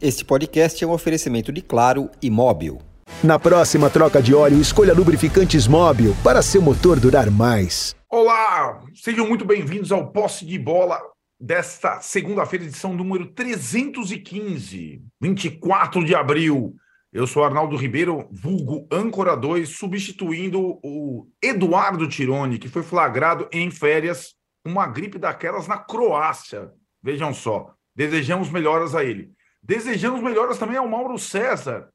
Este podcast é um oferecimento de Claro e Móbil. Na próxima troca de óleo, escolha lubrificantes Móbil para seu motor durar mais. Olá, sejam muito bem-vindos ao Posse de Bola desta segunda-feira, edição número 315, 24 de abril. Eu sou Arnaldo Ribeiro, vulgo Âncora 2, substituindo o Eduardo Tironi, que foi flagrado em férias, uma gripe daquelas na Croácia. Vejam só, desejamos melhoras a ele. Desejamos melhoras também ao Mauro César,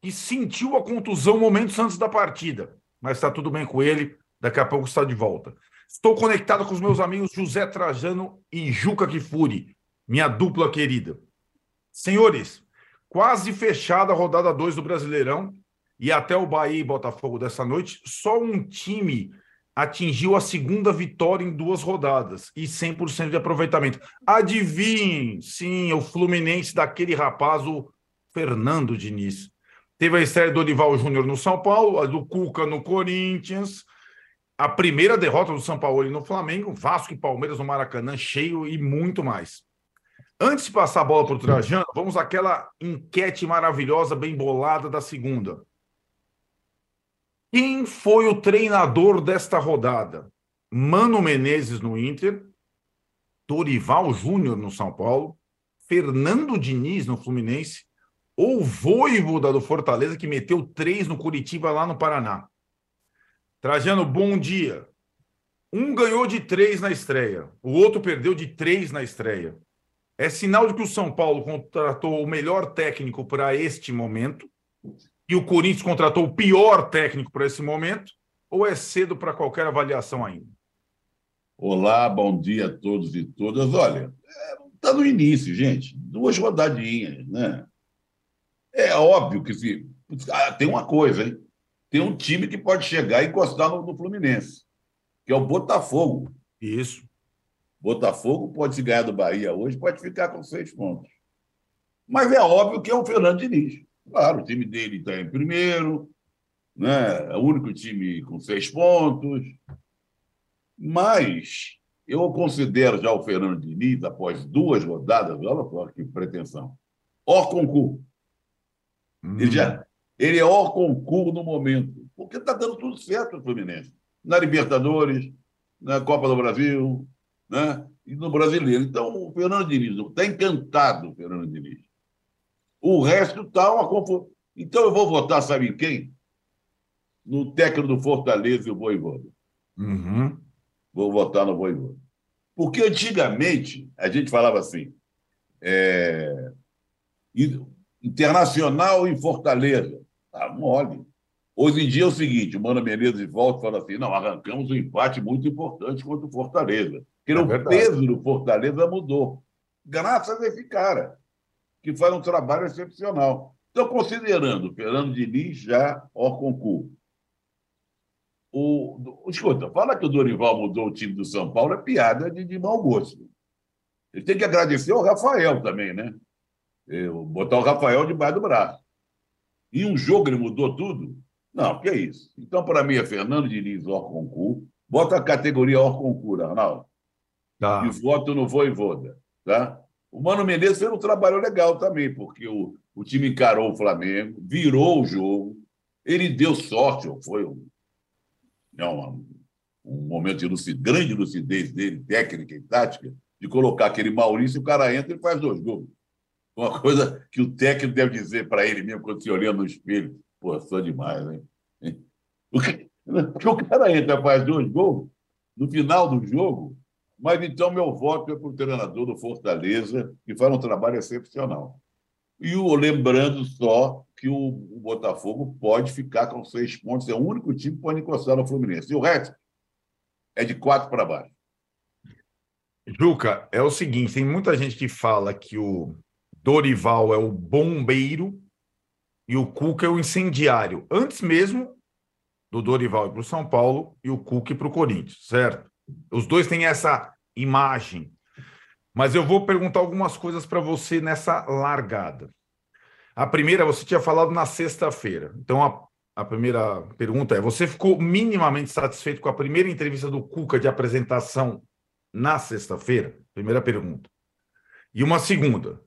que sentiu a contusão momentos antes da partida, mas está tudo bem com ele, daqui a pouco está de volta. Estou conectado com os meus amigos José Trajano e Juca Kifuri, minha dupla querida. Senhores, quase fechada a rodada 2 do Brasileirão e até o Bahia e Botafogo dessa noite, só um time atingiu a segunda vitória em duas rodadas e 100% de aproveitamento. Adivinhem, sim, o Fluminense daquele rapaz, o Fernando Diniz. Teve a estreia do Olival Júnior no São Paulo, a do Cuca no Corinthians, a primeira derrota do São Paulo no Flamengo, Vasco e Palmeiras no Maracanã cheio e muito mais. Antes de passar a bola para o Trajano, vamos àquela enquete maravilhosa, bem bolada da segunda. Quem foi o treinador desta rodada? Mano Menezes no Inter, Dorival Júnior no São Paulo, Fernando Diniz no Fluminense ou Voivoda do Fortaleza que meteu três no Curitiba lá no Paraná. Trajano, bom dia. Um ganhou de três na estreia, o outro perdeu de três na estreia. É sinal de que o São Paulo contratou o melhor técnico para este momento e o Corinthians contratou o pior técnico para esse momento? Ou é cedo para qualquer avaliação ainda? Olá, bom dia a todos e todas. Olha, está é, no início, gente. Duas rodadinhas, né? É óbvio que se. Ah, tem uma coisa, hein? Tem um time que pode chegar e encostar no, no Fluminense, que é o Botafogo. Isso. Botafogo pode se ganhar do Bahia hoje, pode ficar com seis pontos. Mas é óbvio que é o Fernando Diniz. Claro, o time dele está em primeiro, né? é o único time com seis pontos. Mas eu considero já o Fernando Diniz, após duas rodadas, olha só que pretensão, ó concurso. Hum. Ele, já, ele é ó concurso no momento, porque está dando tudo certo o Fluminense. Na Libertadores, na Copa do Brasil, né? e no Brasileiro. Então, o Fernando Diniz, está encantado o Fernando Diniz. O resto está uma confusão. Então eu vou votar, sabe em quem? No técnico do Fortaleza e o Voivoda. Uhum. Vou votar no Voivoda. Porque antigamente a gente falava assim: é... internacional em Fortaleza. Tá mole. Hoje em dia é o seguinte: o Mano Menezes volta e fala assim: não, arrancamos um empate muito importante contra o Fortaleza. Porque é o peso do Fortaleza mudou. Graças a esse cara que faz um trabalho excepcional. Então, considerando Fernando Diniz já ao concurso. O, escuta, fala que o Dorival mudou o time do São Paulo é piada de, de mau gosto. Ele tem que agradecer ao Rafael também, né? Eu, botar o Rafael debaixo do braço. Em um jogo ele mudou tudo? Não, que é isso. Então, para mim, é Fernando Diniz, Or concurso. Bota a categoria Or concurso, Arnaldo. Tá. E voto no Voivoda. Tá? O Mano Menezes fez um trabalho legal também, porque o, o time encarou o Flamengo, virou o jogo, ele deu sorte, foi um, um, um momento de lucidez, grande lucidez dele, técnica e tática, de colocar aquele Maurício, o cara entra e faz dois gols. Uma coisa que o técnico deve dizer para ele mesmo quando se olhando no espelho. Pô, sou demais, hein? Porque o cara entra faz dois gols, no final do jogo, mas então meu voto é para o treinador do Fortaleza, que faz um trabalho excepcional. E o, lembrando só que o, o Botafogo pode ficar com seis pontos, é o único time que pode encostar no Fluminense. E o resto é de quatro para baixo. Juca, é o seguinte: tem muita gente que fala que o Dorival é o bombeiro e o Cuca é o incendiário. Antes mesmo do Dorival para o São Paulo e o Cuca para o Corinthians, certo? Os dois têm essa imagem. Mas eu vou perguntar algumas coisas para você nessa largada. A primeira, você tinha falado na sexta-feira. Então, a, a primeira pergunta é: você ficou minimamente satisfeito com a primeira entrevista do Cuca de apresentação na sexta-feira? Primeira pergunta. E uma segunda: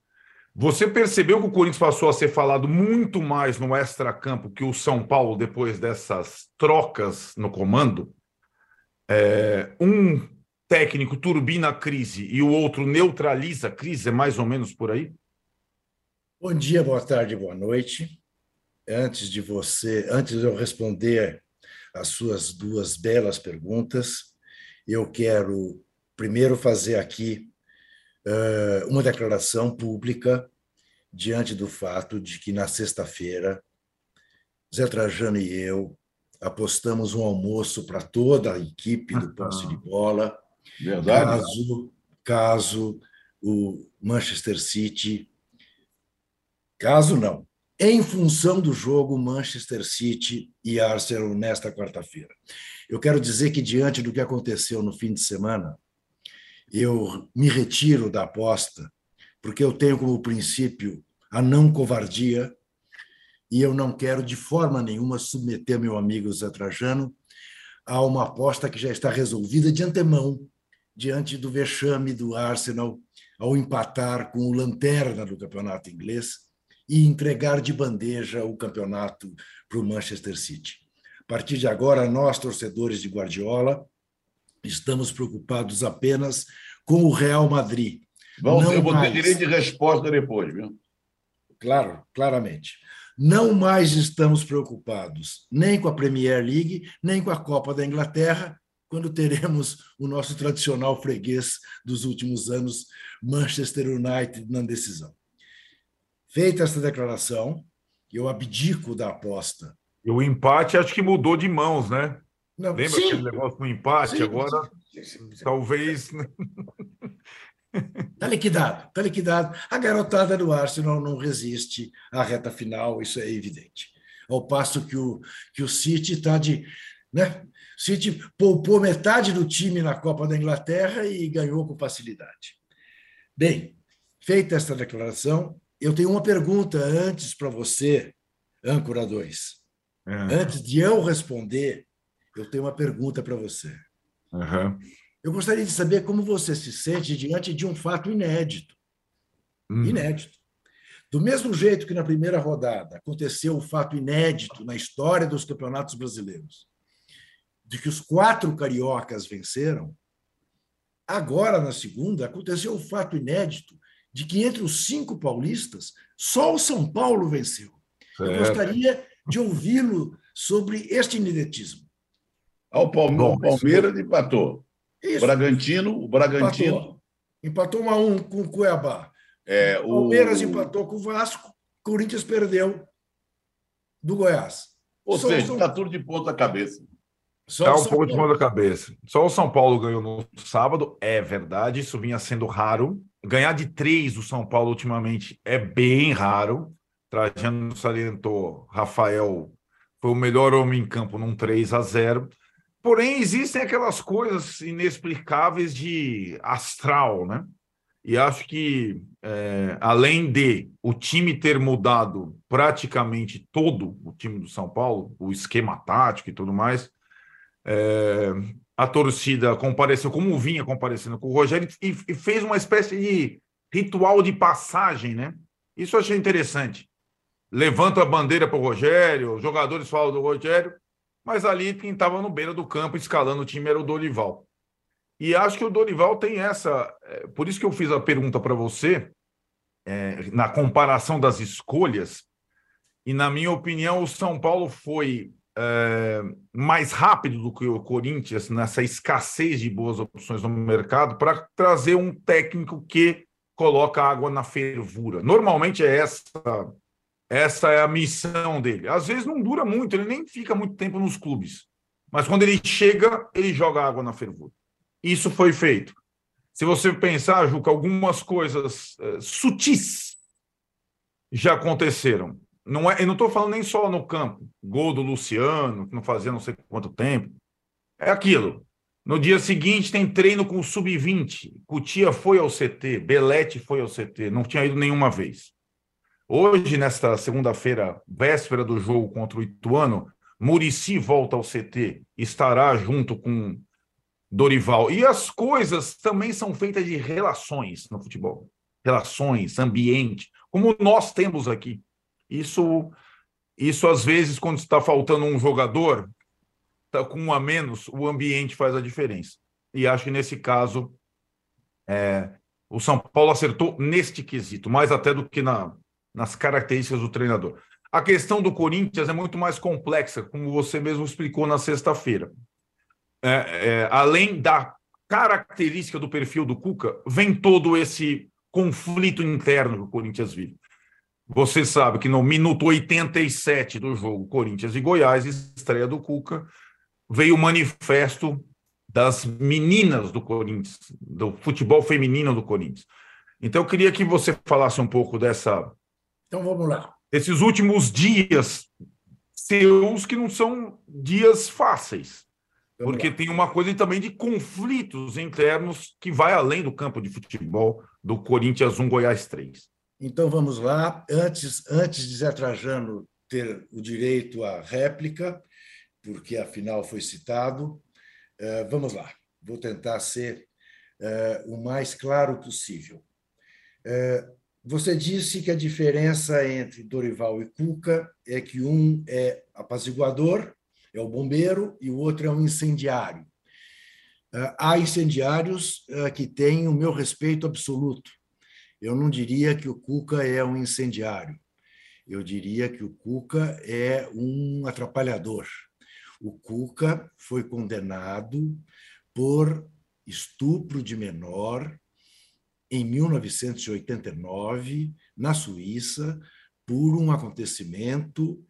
Você percebeu que o Corinthians passou a ser falado muito mais no extra-campo que o São Paulo depois dessas trocas no comando? É, um técnico turbina a crise e o outro neutraliza a crise, é mais ou menos por aí? Bom dia, boa tarde, boa noite. Antes de você, antes de eu responder as suas duas belas perguntas, eu quero primeiro fazer aqui uh, uma declaração pública diante do fato de que na sexta-feira Zé Trajano e eu apostamos um almoço para toda a equipe do posse de bola. Verdade. Caso, caso o Manchester City. Caso não. Em função do jogo Manchester City e Arsenal nesta quarta-feira. Eu quero dizer que, diante do que aconteceu no fim de semana, eu me retiro da aposta, porque eu tenho como princípio a não covardia e eu não quero de forma nenhuma submeter meu amigo Zé Trajano a uma aposta que já está resolvida de antemão diante do vexame do Arsenal ao empatar com o lanterna do campeonato inglês e entregar de bandeja o campeonato para o Manchester City. A partir de agora, nós, torcedores de Guardiola, estamos preocupados apenas com o Real Madrid. Vamos, eu vou ter direito de resposta depois, viu? Claro, claramente. Não mais estamos preocupados nem com a Premier League, nem com a Copa da Inglaterra, quando teremos o nosso tradicional freguês dos últimos anos, Manchester United, na decisão. Feita esta declaração, eu abdico da aposta. E o empate acho que mudou de mãos, né? Não, Lembra sim, aquele negócio do empate? Sim, Agora, talvez. Está liquidado, está liquidado. A garotada do Arsenal não resiste à reta final, isso é evidente. Ao passo que o, que o City está de. Né? O City poupou metade do time na Copa da Inglaterra e ganhou com facilidade. Bem, feita esta declaração, eu tenho uma pergunta antes para você, âncora 2. É. Antes de eu responder, eu tenho uma pergunta para você. Aham. Eu gostaria de saber como você se sente diante de um fato inédito. Hum. Inédito. Do mesmo jeito que na primeira rodada aconteceu o fato inédito na história dos campeonatos brasileiros, de que os quatro cariocas venceram, agora na segunda aconteceu o fato inédito de que entre os cinco paulistas, só o São Paulo venceu. Eu Certo. gostaria de ouvi-lo sobre este inedetismo. Ao Palme- Bom, o Palmeiras empatou. Isso. Bragantino, o Bragantino. Empatou 1 a 1 com o Cuiabá. É, o Palmeiras empatou com o Vasco, Corinthians perdeu do Goiás. Ou Só seja, São- está tudo de ponta cabeça. Tá o um pouco de da cabeça. Só o São Paulo ganhou no sábado, é verdade, isso vinha sendo raro. Ganhar de três do São Paulo ultimamente é bem raro. Trajano salientou, Rafael foi o melhor homem em campo num 3 a 0. Porém, existem aquelas coisas inexplicáveis de astral, né? E acho que, é, além de o time ter mudado praticamente todo o time do São Paulo, o esquema tático e tudo mais, é, a torcida compareceu, como vinha comparecendo com o Rogério, e, e fez uma espécie de ritual de passagem, né? Isso eu achei interessante. Levanta a bandeira para o Rogério, os jogadores falam do Rogério, mas ali quem estava no beira do campo escalando o time era o Dorival. E acho que o Dorival tem essa. é, Por isso que eu fiz a pergunta para você, é, na comparação das escolhas, e na minha opinião, o São Paulo foi é, mais rápido do que o Corinthians nessa escassez de boas opções no mercado para trazer um técnico que coloca água na fervura. Normalmente é essa essa é a missão dele. Às vezes não dura muito, ele nem fica muito tempo nos clubes. Mas quando ele chega, ele joga água na fervura. Isso foi feito. Se você pensar, Juca, algumas coisas eh, sutis já aconteceram. Não é, eu não estou falando nem só no campo. Gol do Luciano, que não fazia não sei quanto tempo. É aquilo. No dia seguinte tem treino com o Sub-20. Cutia foi ao CT, Belete foi ao CT, não tinha ido nenhuma vez. Hoje, nesta segunda-feira, véspera do jogo contra o Ituano, Murici volta ao CT, estará junto com Dorival. E as coisas também são feitas de relações no futebol. relações, ambiente, como nós temos aqui. Isso, isso às vezes, quando está faltando um jogador, está com um a menos, o ambiente faz a diferença. E acho que nesse caso, é, o São Paulo acertou neste quesito, mais até do que na, nas características do treinador. A questão do Corinthians é muito mais complexa, como você mesmo explicou na sexta-feira. É, é, além da característica do perfil do Cuca, vem todo esse conflito interno que o Corinthians vive. Você sabe que no minuto 87 do jogo Corinthians e Goiás, estreia do Cuca, veio o manifesto das meninas do Corinthians, do futebol feminino do Corinthians. Então, eu queria que você falasse um pouco dessa. Então, vamos lá. Esses últimos dias seus que não são dias fáceis. Vamos porque lá. tem uma coisa também de conflitos internos que vai além do campo de futebol do Corinthians 1 Goiás 3. Então vamos lá. Antes, antes de Zé Trajano ter o direito à réplica, porque afinal foi citado, uh, vamos lá. Vou tentar ser uh, o mais claro possível. Você disse que a diferença entre Dorival e Cuca é que um é apaziguador, é o bombeiro, e o outro é um incendiário. Há incendiários que têm o meu respeito absoluto eu não diria que o Cuca é um incendiário. Eu diria que o Cuca é um atrapalhador. O Cuca foi condenado por estupro de menor em 1989, na Suíça, por um acontecimento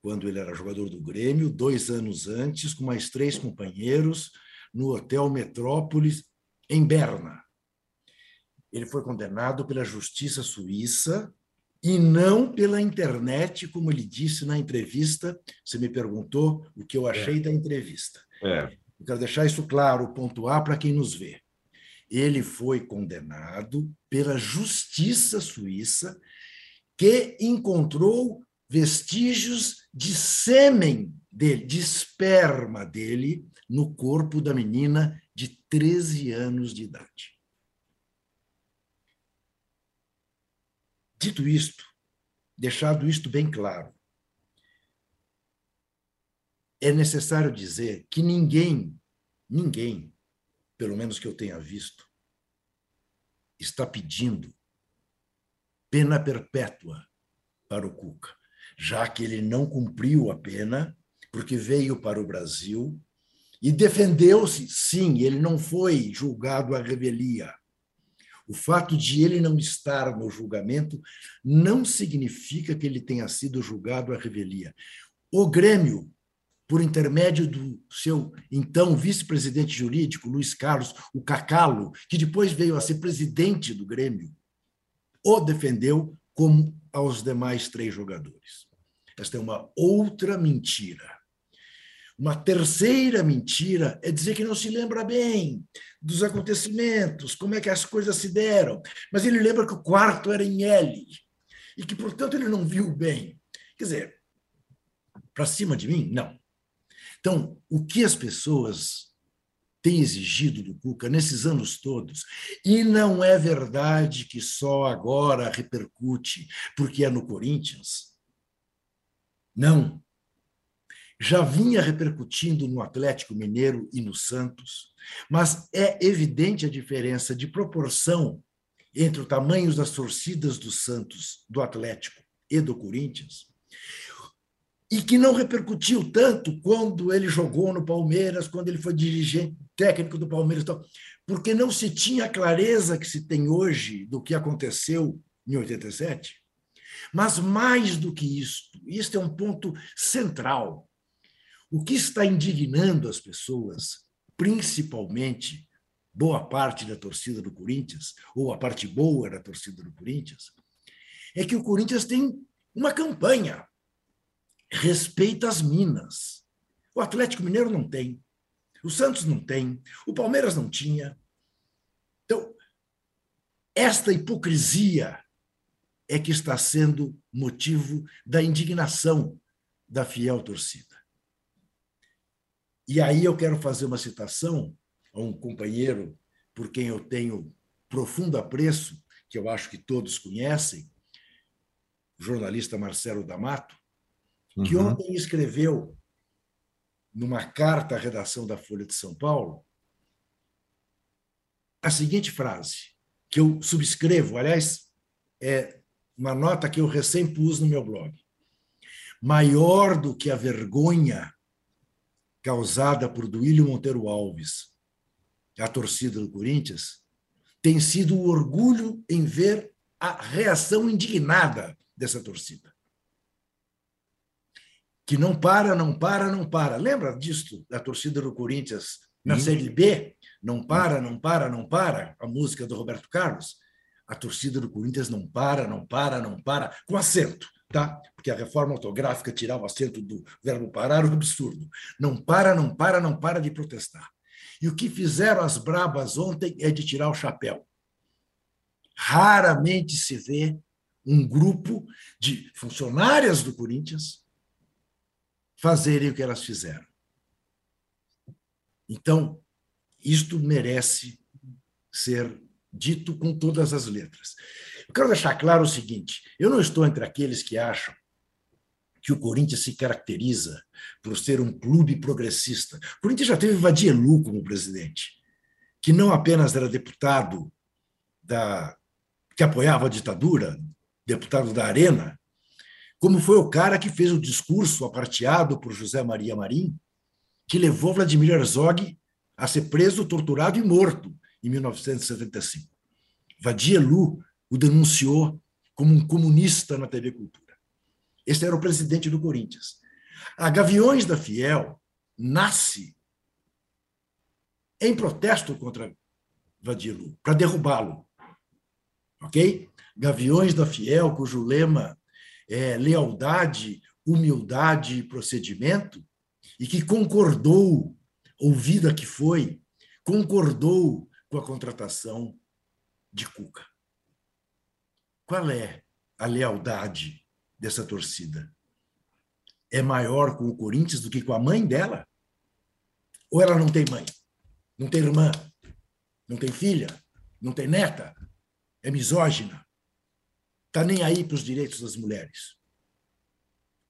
quando ele era jogador do Grêmio, dois anos antes, com mais três companheiros, no Hotel Metrópolis, em Berna ele foi condenado pela justiça suíça e não pela internet, como ele disse na entrevista. Você me perguntou o que eu achei é. da entrevista. É. Eu quero deixar isso claro, pontuar para quem nos vê. Ele foi condenado pela justiça suíça, que encontrou vestígios de sêmen dele, de esperma dele, no corpo da menina de 13 anos de idade. Dito isto, deixado isto bem claro, é necessário dizer que ninguém, ninguém, pelo menos que eu tenha visto, está pedindo pena perpétua para o Cuca, já que ele não cumpriu a pena, porque veio para o Brasil e defendeu-se. Sim, ele não foi julgado à revelia. O fato de ele não estar no julgamento não significa que ele tenha sido julgado à revelia. O Grêmio, por intermédio do seu então vice-presidente jurídico, Luiz Carlos, o Cacalo, que depois veio a ser presidente do Grêmio, o defendeu como aos demais três jogadores. Esta é uma outra mentira. Uma terceira mentira é dizer que não se lembra bem dos acontecimentos, como é que as coisas se deram. Mas ele lembra que o quarto era em L e que, portanto, ele não viu bem. Quer dizer, para cima de mim? Não. Então, o que as pessoas têm exigido do Cuca nesses anos todos, e não é verdade que só agora repercute porque é no Corinthians. Não já vinha repercutindo no Atlético Mineiro e no Santos, mas é evidente a diferença de proporção entre os tamanhos das torcidas do Santos, do Atlético e do Corinthians, e que não repercutiu tanto quando ele jogou no Palmeiras, quando ele foi dirigente técnico do Palmeiras, porque não se tinha a clareza que se tem hoje do que aconteceu em 87. Mas mais do que isso, isso é um ponto central. O que está indignando as pessoas, principalmente boa parte da torcida do Corinthians, ou a parte boa da torcida do Corinthians, é que o Corinthians tem uma campanha. Respeita as minas. O Atlético Mineiro não tem. O Santos não tem. O Palmeiras não tinha. Então, esta hipocrisia é que está sendo motivo da indignação da fiel torcida. E aí eu quero fazer uma citação a um companheiro por quem eu tenho profundo apreço, que eu acho que todos conhecem, o jornalista Marcelo D'Amato, que Uhum. ontem escreveu numa carta à redação da Folha de São Paulo a seguinte frase, que eu subscrevo, aliás, é uma nota que eu recém pus no meu blog. Maior do que a vergonha causada por Duílio Monteiro Alves, a torcida do Corinthians, tem sido o orgulho em ver a reação indignada dessa torcida. Que não para, não para, não para. Lembra disso, da torcida do Corinthians na Sim. Série B? Não para, não para, não para, a música do Roberto Carlos. A torcida do Corinthians não para, não para, não para, com acento, tá? Porque a reforma ortográfica tirar o acento do verbo parar é um absurdo. Não para, não para, não para de protestar. E o que fizeram as brabas ontem é de tirar o chapéu. Raramente se vê um grupo de funcionárias do Corinthians fazerem o que elas fizeram. Então, isto merece ser dito com todas as letras. Eu quero deixar claro o seguinte: eu não estou entre aqueles que acham que o Corinthians se caracteriza por ser um clube progressista. O Corinthians já teve Vadielu como presidente, que não apenas era deputado da que apoiava a ditadura, deputado da Arena, como foi o cara que fez o discurso aparteado por José Maria Marim, que levou Vladimir Herzog a ser preso, torturado e morto em 1975. Vadielu o denunciou como um comunista na TV Cultura. Esse era o presidente do Corinthians. A Gaviões da Fiel nasce em protesto contra Vadielu, para derrubá-lo. Ok? Gaviões da Fiel, cujo lema é lealdade, humildade e procedimento, e que concordou, ouvida que foi, concordou com a contratação de Cuca. Qual é a lealdade dessa torcida? É maior com o Corinthians do que com a mãe dela? Ou ela não tem mãe? Não tem irmã? Não tem filha? Não tem neta? É misógina? Está nem aí para os direitos das mulheres?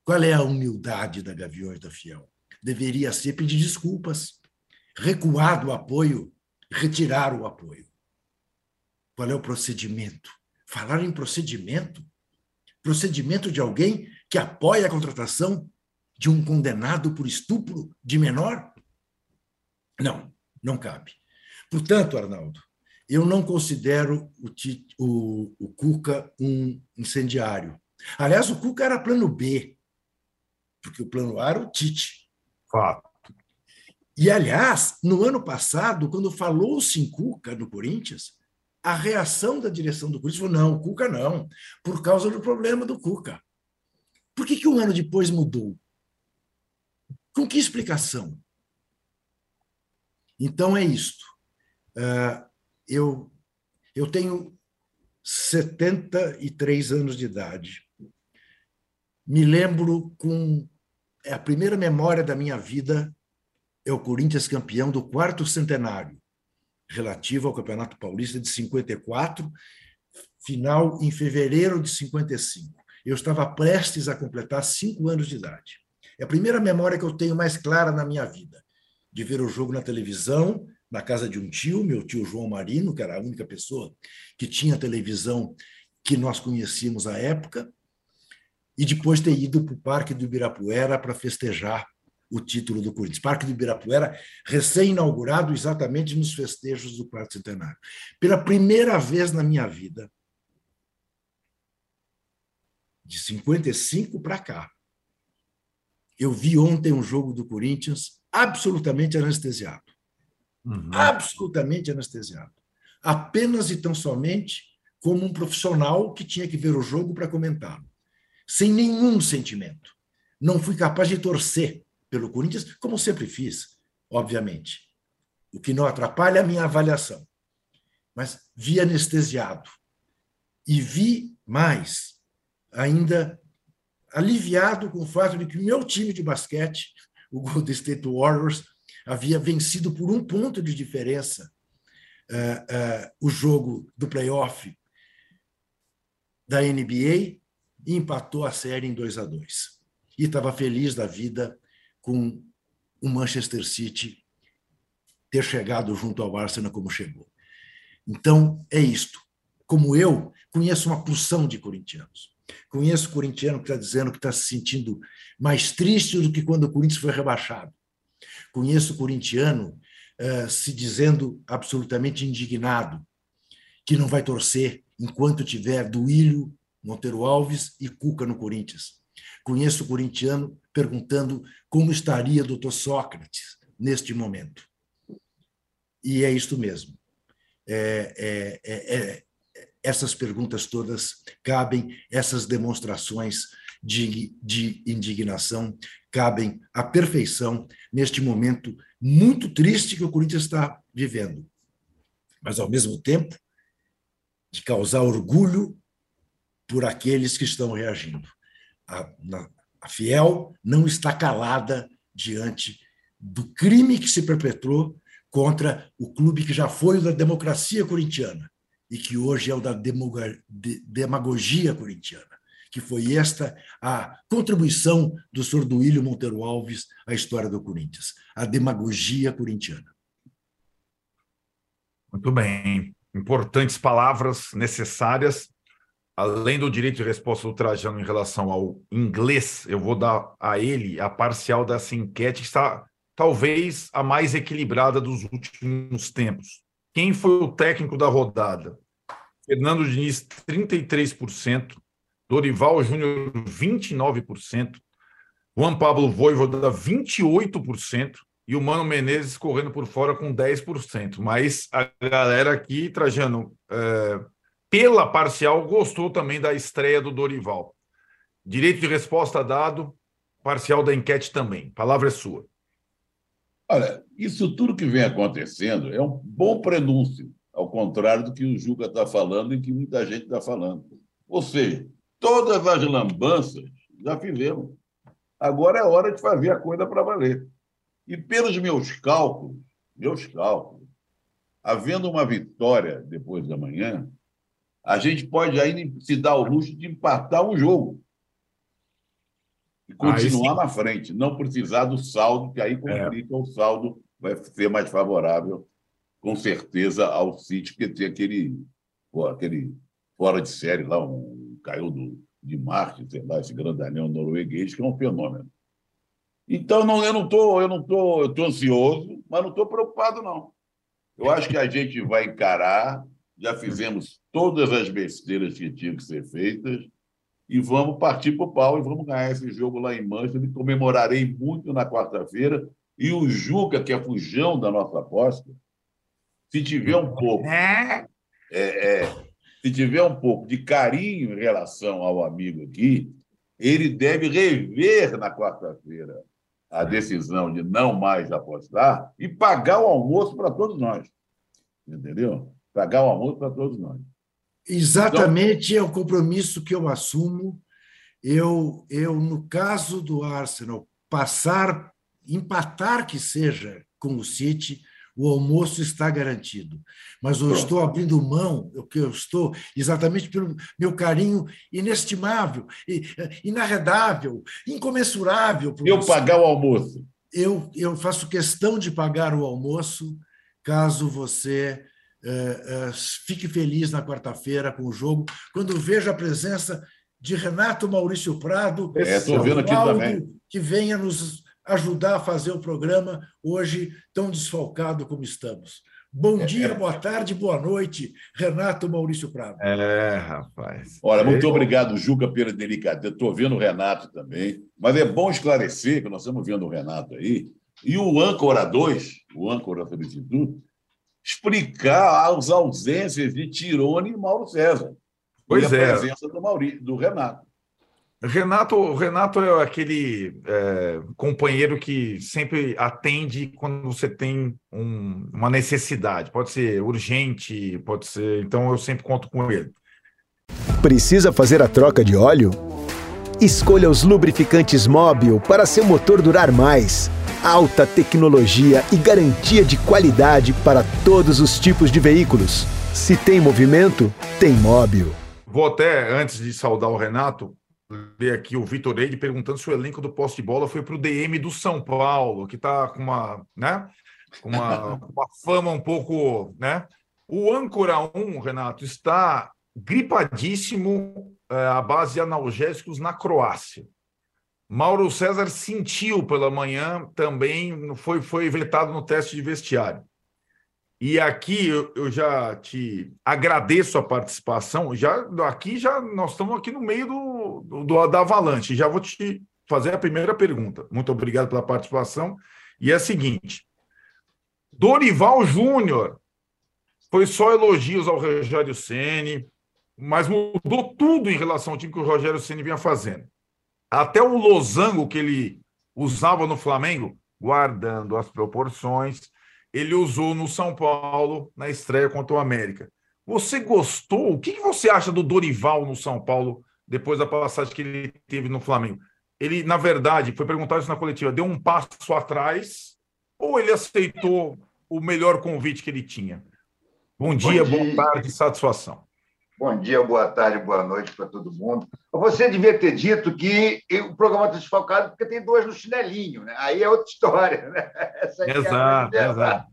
Qual é a humildade da Gaviões da Fiel? Deveria ser pedir desculpas, recuar do apoio, retirar o apoio. Qual é o procedimento? Falar em procedimento? Procedimento de alguém que apoia a contratação de um condenado por estupro de menor? Não, não cabe. Portanto, Arnaldo, eu não considero o, o, o Cuca um incendiário. Aliás, o Cuca era plano B, porque o plano A era o Tite. Fato. E, aliás, no ano passado, quando falou-se em Cuca no Corinthians, a reação da direção do Corinthians foi: não, o Cuca não, por causa do problema do Cuca. Por que, que um ano depois mudou? Com que explicação? Então é isto. Uh, eu, eu tenho 73 anos de idade. Me lembro com. A primeira memória da minha vida é o Corinthians campeão do quarto centenário, relativo ao Campeonato Paulista de 54, final em fevereiro de 55. Eu estava prestes a completar cinco anos de idade. É a primeira memória que eu tenho mais clara na minha vida, de ver o jogo na televisão, na casa de um tio, meu tio João Marino, que era a única pessoa que tinha televisão que nós conhecíamos à época, e depois ter ido para o Parque do Ibirapuera para festejar o título do Corinthians. Parque do Ibirapuera, recém-inaugurado exatamente nos festejos do quarto centenário. Pela primeira vez na minha vida, de 55 para cá, eu vi ontem um jogo do Corinthians absolutamente anestesiado. Uhum. Absolutamente anestesiado. Apenas e tão somente como um profissional que tinha que ver o jogo para comentá-lo. Sem nenhum sentimento. Não fui capaz de torcer pelo Corinthians, como sempre fiz, obviamente. O que não atrapalha a minha avaliação. Mas vi anestesiado. E vi mais, ainda aliviado com o fato de que o meu time de basquete, o Golden State Warriors, havia vencido por um ponto de diferença uh, uh, o jogo do playoff da NBA e empatou a série em 2 a 2 E estava feliz da vida com o Manchester City ter chegado junto ao Arsenal como chegou. Então, é isto. Como eu, conheço uma porção de corintianos. Conheço corintiano que está dizendo que está se sentindo mais triste do que quando o Corinthians foi rebaixado. Conheço corintiano uh, se dizendo absolutamente indignado, que não vai torcer enquanto tiver Duílio, Monteiro Alves e Cuca no Corinthians. Conheço corintiano perguntando como estaria doutor Sócrates neste momento. E é isto mesmo. É, é, é, é essas perguntas todas cabem, essas demonstrações de, de indignação cabem à perfeição neste momento muito triste que o Corinthians está vivendo. Mas, ao mesmo tempo, de causar orgulho por aqueles que estão reagindo. A, na, a Fiel não está calada diante do crime que se perpetrou contra o clube que já foi o da democracia corintiana e que hoje é o da demagogia corintiana, que foi esta a contribuição do senhor Duílio Monteiro Alves à história do Corinthians, a demagogia corintiana. Muito bem. Importantes palavras necessárias. Além do direito de resposta do Trajano em relação ao inglês, eu vou dar a ele a parcial dessa enquete, que está talvez a mais equilibrada dos últimos tempos. Quem foi o técnico da rodada? Fernando Diniz, 33%, Dorival Júnior, 29%, Juan Pablo Voivoda, 28%, e o Mano Menezes correndo por fora com 10%. Mas a galera aqui, Trajano, é, pela parcial, gostou também da estreia do Dorival. Direito de resposta dado, parcial da enquete também. Palavra é sua. Olha, isso tudo que vem acontecendo é um bom prenúncio ao contrário do que o Juca está falando e que muita gente está falando. Ou seja, todas as lambanças já fizemos. Agora é hora de fazer a coisa para valer. E pelos meus cálculos, meus cálculos, havendo uma vitória depois da manhã, a gente pode ainda se dar o luxo de empatar um jogo e continuar na frente, não precisar do saldo, que aí complica é. o saldo, vai ser mais favorável com certeza ao City, porque tem aquele, aquele fora de série lá, um caiu do, de Marte, sei lá, esse grandalhão norueguês, que é um fenômeno. Então, não, eu não estou, eu não estou, eu estou ansioso, mas não estou preocupado, não. Eu acho que a gente vai encarar, já fizemos todas as besteiras que tinham que ser feitas, e vamos partir para o pau e vamos ganhar esse jogo lá em Manchester. E comemorarei muito na quarta-feira. E o Juca, que é fujão da nossa aposta, se tiver um pouco, é. é, é, se tiver um pouco de carinho em relação ao amigo aqui, ele deve rever na quarta-feira a decisão de não mais apostar e pagar o almoço para todos nós. Entendeu? Pagar o almoço para todos nós. Exatamente então, é o compromisso que eu assumo. Eu, eu, no caso do Arsenal, passar, empatar que seja com o City, o almoço está garantido. Mas eu estou abrindo mão, o que eu estou, exatamente pelo meu carinho inestimável, inarredável, incomensurável. Eu você. pagar o almoço. Eu, eu faço questão de pagar o almoço caso você uh, uh, fique feliz na quarta-feira com o jogo, quando veja a presença de Renato Maurício Prado, é, vendo aqui também. que venha nos ajudar a fazer o programa hoje tão desfalcado como estamos. Bom é, dia, é. boa tarde, boa noite, Renato Maurício Prado. É, rapaz. Olha, muito obrigado, Juca, pela delicadeza. Estou vendo o Renato também, mas é bom esclarecer que nós estamos vendo o Renato aí, e o âncora 2, o âncora substituto, explicar as ausências de Tirone e Mauro César. Pois e a é. presença do, Maurício, do Renato. Renato, Renato é aquele é, companheiro que sempre atende quando você tem um, uma necessidade. Pode ser urgente, pode ser. Então eu sempre conto com ele. Precisa fazer a troca de óleo? Escolha os lubrificantes Móbil para seu motor durar mais. Alta tecnologia e garantia de qualidade para todos os tipos de veículos. Se tem movimento, tem Móbil. Vou até, antes de saudar o Renato, ler aqui o Vitor Eide perguntando se o elenco do poste de bola foi para o DM do São Paulo, que está com uma, né, uma, uma, fama um pouco. Né? O âncora 1, Renato, está gripadíssimo é, à base de analgésicos na Croácia. Mauro César sentiu pela manhã também, foi, foi vetado no teste de vestiário. E aqui eu, eu, já te agradeço a participação. Já aqui já nós estamos aqui no meio do, do, da avalanche. Já vou te fazer a primeira pergunta. Muito obrigado pela participação. E é a seguinte: Dorival Júnior foi só elogios ao Rogério Ceni, mas mudou tudo em relação ao time que o Rogério Ceni vinha fazendo. Até o losango que ele usava no Flamengo, guardando as proporções, ele usou no São Paulo na estreia contra o América. Você gostou? O que você acha do Dorival no São Paulo depois da passagem que ele teve no Flamengo? Ele, na verdade, foi perguntado isso na coletiva, deu um passo atrás ou ele aceitou o melhor convite que ele tinha? Bom dia, Bom dia. boa tarde, satisfação. Bom dia, boa tarde, boa noite para todo mundo. Você devia ter dito que o programa está desfalcado porque tem dois no chinelinho, né? Aí é outra história, né? Essa exato, é exato.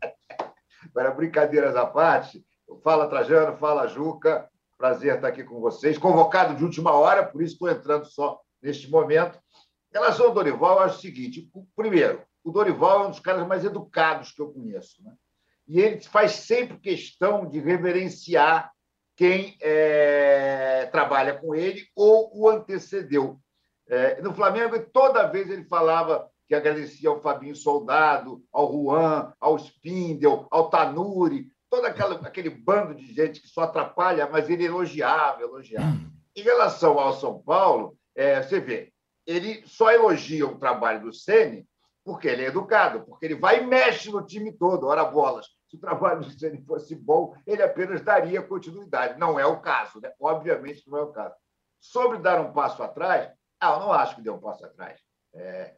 Agora, brincadeiras à parte, fala Trajano, fala Juca, prazer estar aqui com vocês. Convocado de última hora, por isso estou entrando só neste momento. Em relação ao Dorival, eu acho o seguinte: primeiro, o Dorival é um dos caras mais educados que eu conheço, né? E ele faz sempre questão de reverenciar quem é, trabalha com ele ou o antecedeu. É, no Flamengo, toda vez ele falava que agradecia ao Fabinho Soldado, ao Juan, ao Spindel, ao Tanuri, todo aquela, aquele bando de gente que só atrapalha, mas ele elogiava, elogiava. Hum. Em relação ao São Paulo, é, você vê, ele só elogia o trabalho do Ceni porque ele é educado, porque ele vai e mexe no time todo, ora bolas se o trabalho do Ceni fosse bom, ele apenas daria continuidade. Não é o caso, né? Obviamente não é o caso. Sobre dar um passo atrás, ah, eu não acho que deu um passo atrás. É,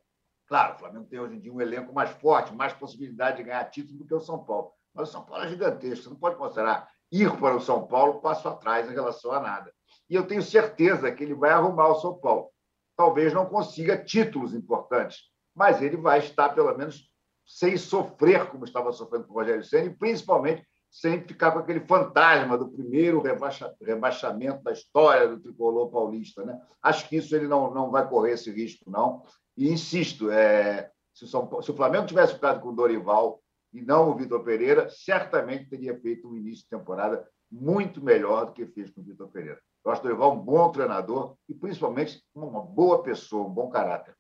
claro, o Flamengo tem hoje em dia um elenco mais forte, mais possibilidade de ganhar título do que o São Paulo. Mas o São Paulo é gigantesco, você não pode considerar ir para o São Paulo passo atrás em relação a nada. E eu tenho certeza que ele vai arrumar o São Paulo. Talvez não consiga títulos importantes, mas ele vai estar, pelo menos, sem sofrer como estava sofrendo com o Rogério Senna, e principalmente sem ficar com aquele fantasma do primeiro rebaixa, rebaixamento da história do tricolor paulista. Né? Acho que isso ele não, não vai correr esse risco, não. E insisto, é, se, o São, se o Flamengo tivesse ficado com o Dorival e não o Vitor Pereira, certamente teria feito um início de temporada muito melhor do que fez com o Vitor Pereira. Eu acho o Dorival um bom treinador e, principalmente, uma boa pessoa, um bom caráter.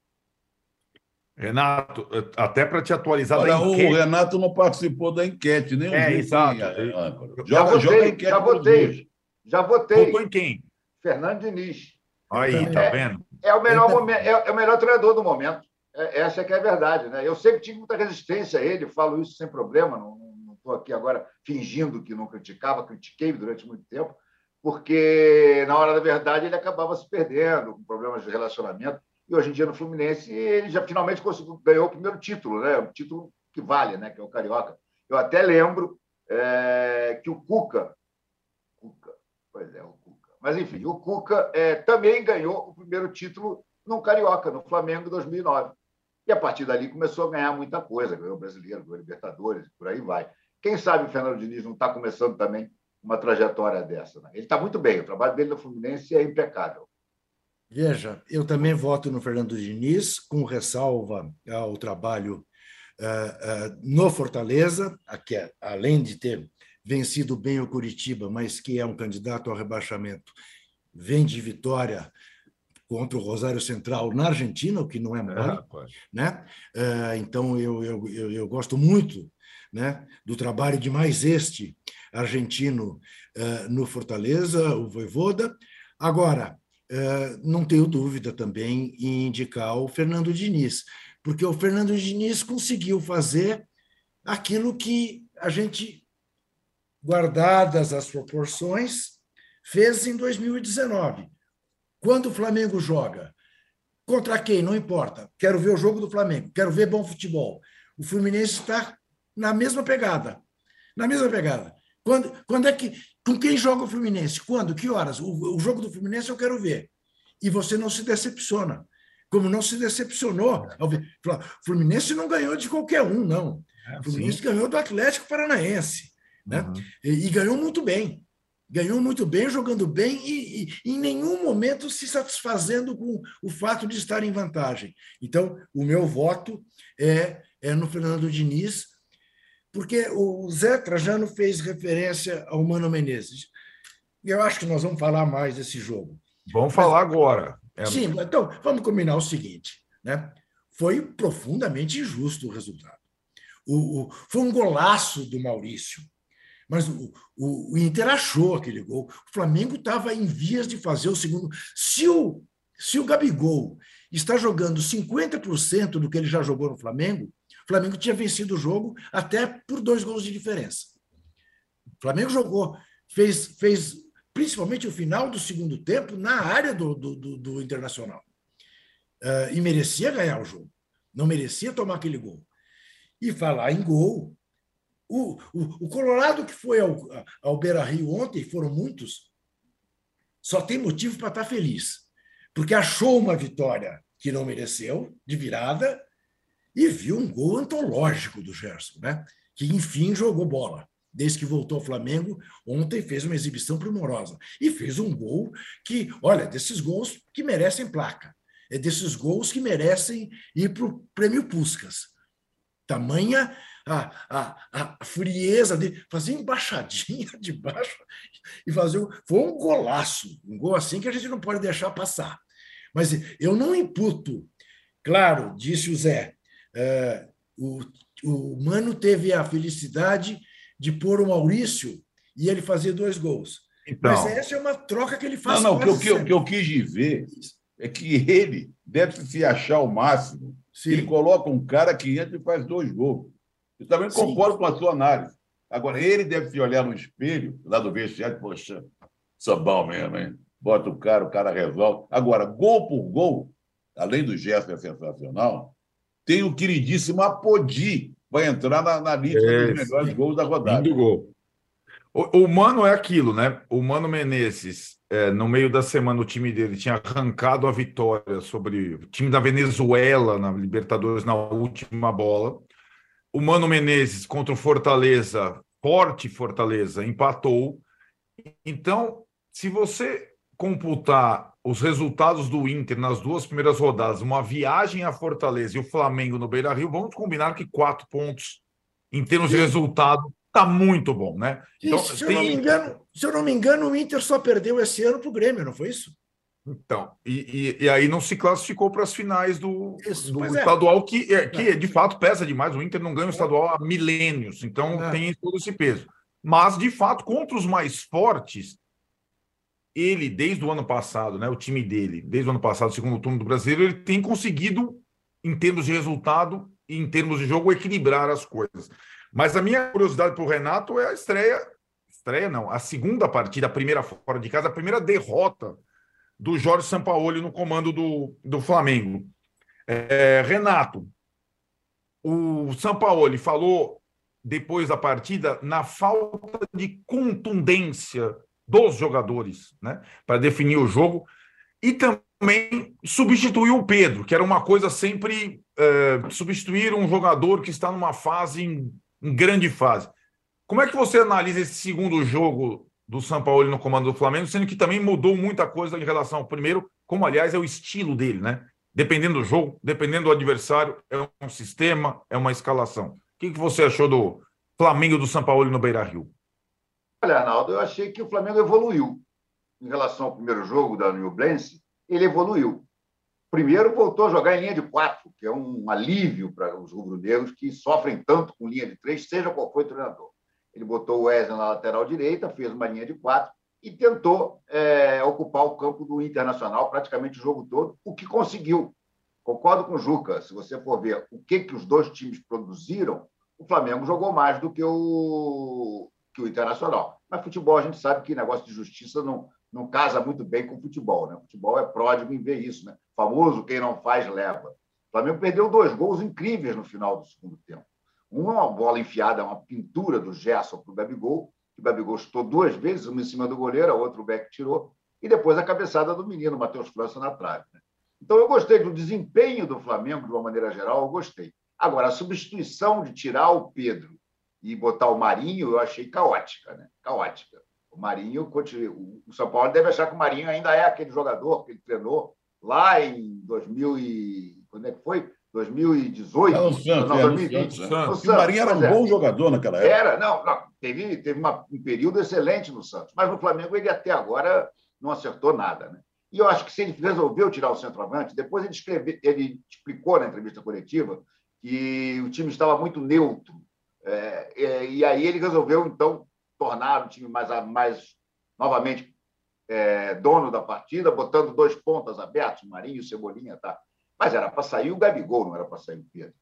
Renato, até para te atualizar Olha, o Renato não participou da enquete, nem é, exato. Joga, já votei, joga a enquete já votei. Já votei. Votou em quem? Fernando Diniz. Aí, tá vendo? É, é o melhor momento, é, é, o melhor treinador do momento. É, essa é que é a verdade, né? Eu sempre tive muita resistência a ele, falo isso sem problema, não estou aqui agora fingindo que não criticava, critiquei durante muito tempo, porque na hora da verdade ele acabava se perdendo, com problemas de relacionamento. E hoje em dia no Fluminense ele já finalmente conseguiu, ganhou o primeiro título, né? o título que vale, né? que é o Carioca. Eu até lembro é, que o Cuca, Cuca, pois é, o Cuca, mas enfim, o Cuca é, também ganhou o primeiro título no Carioca, no Flamengo, em 2009. E a partir dali começou a ganhar muita coisa, ganhou o Brasileiro, ganhou o Libertadores, por aí vai. Quem sabe o Fernando Diniz não está começando também uma trajetória dessa. Né? Ele está muito bem, o trabalho dele no Fluminense é impecável. Veja, eu também voto no Fernando Diniz, com ressalva ao trabalho uh, uh, no Fortaleza, que é, além de ter vencido bem o Curitiba, mas que é um candidato ao rebaixamento, vem de vitória contra o Rosário Central na Argentina, o que não é mole. É, né? Uh, então, eu, eu, eu, eu, gosto muito né, do trabalho de mais este argentino no Fortaleza, o Voivoda. Agora, não tenho dúvida também em indicar o Fernando Diniz, porque o Fernando Diniz conseguiu fazer aquilo que a gente, guardadas as proporções, fez em 2019. Quando o Flamengo joga, contra quem? Não importa. Quero ver o jogo do Flamengo, quero ver bom futebol. O Fluminense está na mesma pegada. Na mesma pegada. Quando, quando é que Com quem joga o Fluminense? Quando? Que horas? O, o jogo do Fluminense eu quero ver. E você não se decepciona. Como não se decepcionou Fluminense não ganhou de qualquer um, não. O Fluminense sim. ganhou do Atlético Paranaense. Né? Uhum. E, e, ganhou muito bem. Ganhou muito bem, jogando bem e, e, em nenhum momento se satisfazendo com o fato de estar em vantagem. Então, o meu voto é, é no Fernando Diniz, porque o Zé Trajano fez referência ao Mano Menezes. E eu acho que nós vamos falar mais desse jogo. Vamos falar agora. É... Sim, então vamos combinar o seguinte: né? foi profundamente injusto o resultado. O, o, foi um golaço do Maurício, mas o, o, o Inter achou aquele gol. O Flamengo estava em vias de fazer o segundo. Se o, se o Gabigol está jogando 50% do que ele já jogou no Flamengo, o Flamengo tinha vencido o jogo até por dois gols de diferença. O Flamengo jogou, fez, fez principalmente o final do segundo tempo, na área do, do, do, do Internacional. Uh, e merecia ganhar o jogo. Não merecia tomar aquele gol. E falar em gol, o, o, o Colorado que foi ao, ao Beira Rio ontem, foram muitos, só tem motivo para estar feliz. Porque achou uma vitória que não mereceu, de virada, e viu um gol antológico do Gerson, né? que enfim jogou bola desde que voltou ao Flamengo, ontem fez uma exibição primorosa. E fez um gol que, olha, desses gols que merecem placa. É desses gols que merecem ir para o prêmio Puscas. Tamanha a, a, a frieza de fazer embaixadinha de baixo e fazer. Um, foi um golaço, um gol assim que a gente não pode deixar passar. Mas eu não imputo. Claro, disse o Zé, uh, o, o Mano teve a felicidade de pôr o Maurício e ele fazer dois gols. Então, Mas essa é uma troca que ele faz. Não, não, o que, eu, que eu quis ver é que ele deve se achar o máximo. Sim. Ele coloca um cara que entra e faz dois gols. Eu também Sim. concordo com a sua análise. Agora, ele deve se olhar no espelho, lá do vestiário, poxa, bom mesmo, hein? Bota o cara, o cara resolve. Agora, gol por gol, além do gesto é sensacional, tem o queridíssimo Apodi, vai entrar na, na lista é, dos melhores sim. gols da rodada. Gol. O, o, Mano é aquilo, né? O Mano Menezes, é, no meio da semana, o time dele tinha arrancado a vitória sobre o time da Venezuela na Libertadores na última bola. O Mano Menezes contra o Fortaleza, forte Fortaleza, empatou. Então, se você computar os resultados do Inter nas duas primeiras rodadas, uma viagem a Fortaleza e o Flamengo no Beira Rio, vamos combinar que quatro pontos em termos Sim. de resultado está muito bom, né? Então, se, tem... eu não me engano, se eu não me engano, o Inter só perdeu esse ano para o Grêmio, não foi isso? Então, e, e, e, aí não se classificou para as finais do, isso, do é. estadual, é. que, é, que de fato pesa demais. O Inter não ganha o estadual há milênios, então é. tem todo esse peso. Mas, de fato, contra os mais fortes, ele, desde o ano passado, né, o time dele, desde o ano passado, segundo turno do Brasileiro, ele tem conseguido, em termos de resultado e em termos de jogo, equilibrar as coisas. Mas a minha curiosidade para o Renato é a estreia, estreia não, a segunda partida, a primeira fora de casa, a primeira derrota do Jorge Sampaoli no comando do, do Flamengo. É, Renato, o Sampaoli falou depois da partida na falta de contundência dos jogadores, né, para definir o jogo, e também substituiu o Pedro, que era uma coisa sempre é, substituir um jogador que está numa fase, em, em, grande fase. Como é que você analisa esse segundo jogo do São Paulo no comando do Flamengo, sendo que também mudou muita coisa em relação ao primeiro, como aliás é o estilo dele, né? Dependendo do jogo, dependendo do adversário, é um sistema, é uma escalação. O que, que você achou do Flamengo do São Paulo no Beira Rio? Olha, Arnaldo, eu achei que o Flamengo evoluiu. Em relação ao primeiro jogo da New Blense, ele evoluiu. Primeiro, voltou a jogar em linha de quatro, que é um alívio para os rubro-negros que sofrem tanto com linha de três, seja qual for o treinador. Ele botou o Wesley na lateral direita, fez uma linha de quatro e tentou é, ocupar o campo do Internacional praticamente o jogo todo, o que conseguiu. Concordo com o Juca. Se você for ver o que, que os dois times produziram, o Flamengo jogou mais do que o, que o Internacional. Mas futebol, a gente sabe que negócio de justiça não, não casa muito bem com futebol. Né? Futebol é pródigo em ver isso. Né? Famoso, quem não faz, leva. O Flamengo perdeu dois gols incríveis no final do segundo tempo. É uma bola enfiada, uma pintura do Gerson para o Gabigol, que o Gabigol chutou duas vezes, uma em cima do goleiro, a outra o Beck tirou, e depois a cabeçada do menino, Matheus França, na trave. Né? Então, eu gostei do desempenho do Flamengo, de uma maneira geral, eu gostei. Agora, a substituição de tirar o Pedro e botar o Marinho, eu achei caótica, né? Caótica. O Marinho, o São Paulo deve achar que o Marinho ainda é aquele jogador que ele treinou lá em 2000 e... Quando é que foi? 2018? Não, o Santos, não, 2020. É, Santos. O, o Marinho era um é. bom jogador naquela época. Era, não, não teve, teve uma, um período excelente no Santos, mas no Flamengo ele até agora não acertou nada, né? E eu acho que se ele resolveu tirar o centroavante, depois ele, escreve, ele explicou na entrevista coletiva que o time estava muito neutro. É, é, e aí ele resolveu, então, tornar o time mais, mais novamente é, dono da partida, botando dois pontas abertos, Marinho e Cebolinha. Tá? Mas era para sair o Gabigol, não era para sair o Pedro.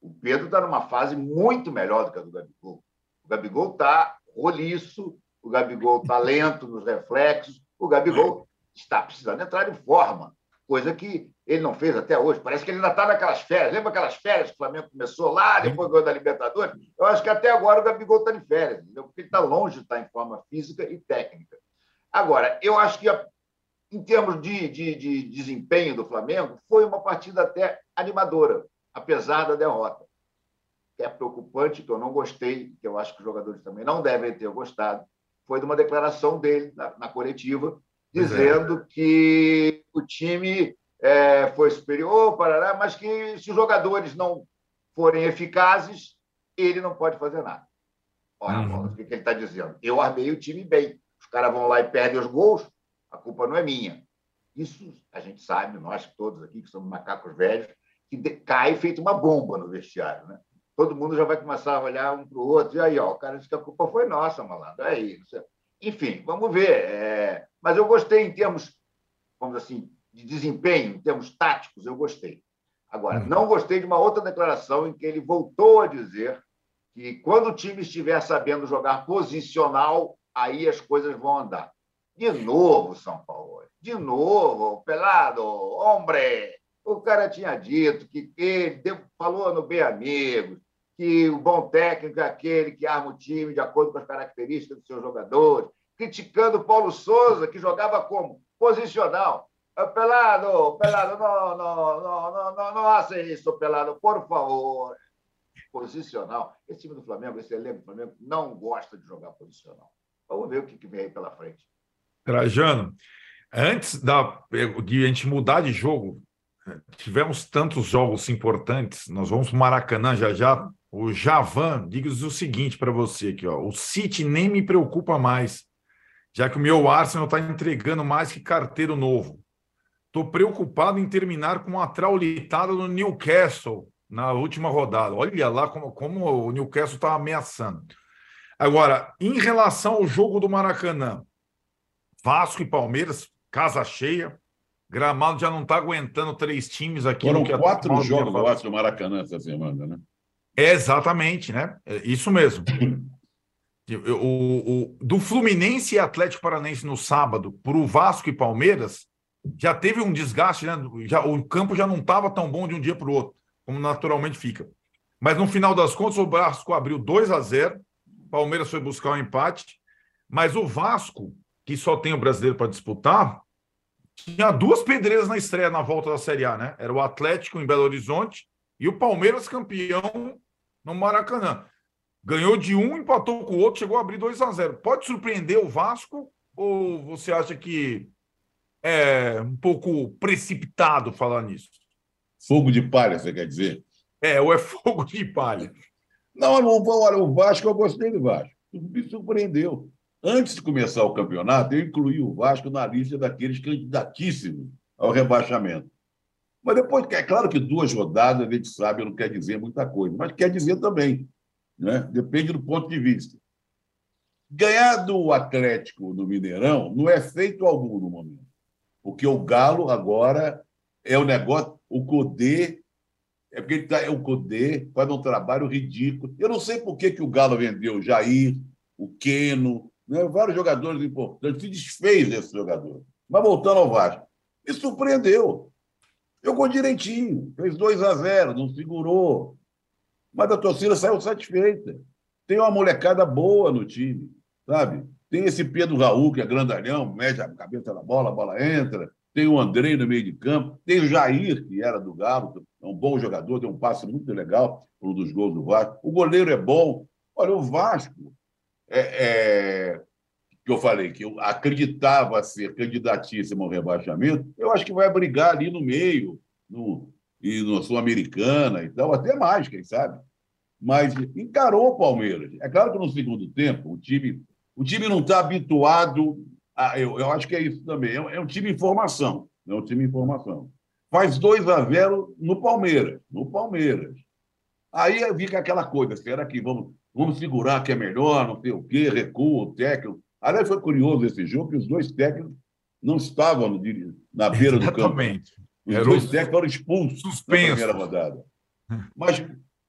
O Pedro está numa fase muito melhor do que a do Gabigol. O Gabigol está roliço, o Gabigol está lento nos reflexos, o Gabigol está precisando entrar em forma, coisa que ele não fez até hoje. Parece que ele ainda está naquelas férias. Lembra aquelas férias que o Flamengo começou lá, depois ganhou da Libertadores? Eu acho que até agora o Gabigol está de férias, entendeu? porque ele está longe de estar em forma física e técnica. Agora, eu acho que, em termos de, de, de desempenho do Flamengo, foi uma partida até animadora, apesar da derrota. É preocupante, que eu não gostei, que eu acho que os jogadores também não devem ter gostado, foi de uma declaração dele na, na coletiva. Dizendo é. que o time é, foi superior, parará, mas que se os jogadores não forem eficazes, ele não pode fazer nada. Olha, uhum. o que ele está dizendo? Eu armei o time bem. Os caras vão lá e perdem os gols, a culpa não é minha. Isso a gente sabe, nós todos aqui que somos macacos velhos, que cai feito uma bomba no vestiário. Né? Todo mundo já vai começar a olhar um para o outro, e aí, ó, o cara disse que a culpa foi nossa, malandro. Aí, enfim, vamos ver. É... Mas eu gostei em termos, vamos assim, de desempenho, em termos táticos, eu gostei. Agora, não gostei de uma outra declaração em que ele voltou a dizer que quando o time estiver sabendo jogar posicional, aí as coisas vão andar. De novo, São Paulo. De novo, pelado, hombre. O cara tinha dito que ele falou no Bem Amigos, que o bom técnico é aquele que arma o time de acordo com as características dos seus jogadores, criticando o Paulo Souza, que jogava como posicional. Pelado, Pelado, não, não, não, não, não, não faça isso, Pelado, por favor. Posicional. Esse time do Flamengo, esse elenco do Flamengo, não gosta de jogar posicional. Vamos ver o que vem aí pela frente. Trajano, antes da, de a gente mudar de jogo, tivemos tantos jogos importantes. Nós vamos para Maracanã já já. O Javan, diga-nos o seguinte para você aqui, ó. O City nem me preocupa mais, já que o meu Arsenal está entregando mais que carteiro novo. Estou preocupado em terminar com uma traulitada no Newcastle na última rodada. Olha lá como, como o Newcastle está ameaçando. Agora, em relação ao jogo do Maracanã, Vasco e Palmeiras, casa cheia, Gramado já não está aguentando três times aqui. Foram quatro jogos, do Maracanã essa semana, né? É exatamente, né? É isso mesmo. o, o, do Fluminense e Atlético Paranense no sábado para o Vasco e Palmeiras, já teve um desgaste, né? Já, o campo já não estava tão bom de um dia para o outro, como naturalmente fica. Mas no final das contas, o Vasco abriu 2 a 0 Palmeiras foi buscar o um empate, mas o Vasco, que só tem o brasileiro para disputar, tinha duas pedreiras na estreia na volta da Série A, né? Era o Atlético em Belo Horizonte e o Palmeiras campeão no Maracanã. Ganhou de um, empatou com o outro, chegou a abrir 2 a 0 Pode surpreender o Vasco ou você acha que é um pouco precipitado falar nisso? Fogo de palha, você quer dizer? É, ou é fogo de palha? Não, olha, o Vasco, eu gostei do Vasco. Me surpreendeu. Antes de começar o campeonato, eu incluí o Vasco na lista daqueles candidatíssimos ao rebaixamento. Mas depois, é claro que duas rodadas, a gente sabe, não quer dizer muita coisa, mas quer dizer também. Né? Depende do ponto de vista. Ganhar do Atlético no Mineirão não é feito algum no momento. Porque o Galo agora é o negócio, o Codê, é porque ele tá, é o Codê, faz um trabalho ridículo. Eu não sei por que, que o Galo vendeu o Jair, o Queno, né? vários jogadores importantes, se desfez desse jogador. Mas voltando ao Vasco, me surpreendeu. Jogou direitinho, fez 2 a 0, não segurou. Mas a torcida saiu satisfeita. Tem uma molecada boa no time. sabe? Tem esse Pedro Raul, que é grandalhão, mede a cabeça na bola, a bola entra. Tem o Andrei no meio de campo. Tem o Jair, que era do Galo, é um bom jogador, tem um passe muito legal, um dos gols do Vasco. O goleiro é bom. Olha, o Vasco, é, é, que eu falei, que eu acreditava ser candidatíssimo ao rebaixamento, eu acho que vai brigar ali no meio, no, e no Sul-Americana e tal, até mais, quem sabe. Mas encarou o Palmeiras. É claro que no segundo tempo o time, o time não está habituado. A, eu, eu acho que é isso também. É, é um time em formação. É um time em formação. Faz 2 a 0 no Palmeiras. No Palmeiras. Aí fica aquela coisa: será que vamos, vamos segurar que é melhor, não sei o quê, recua o técnico. Aliás, foi curioso esse jogo que os dois técnicos não estavam na beira do campo. Exatamente. Os Era dois técnicos foram expulsos suspenso. na primeira rodada. Mas,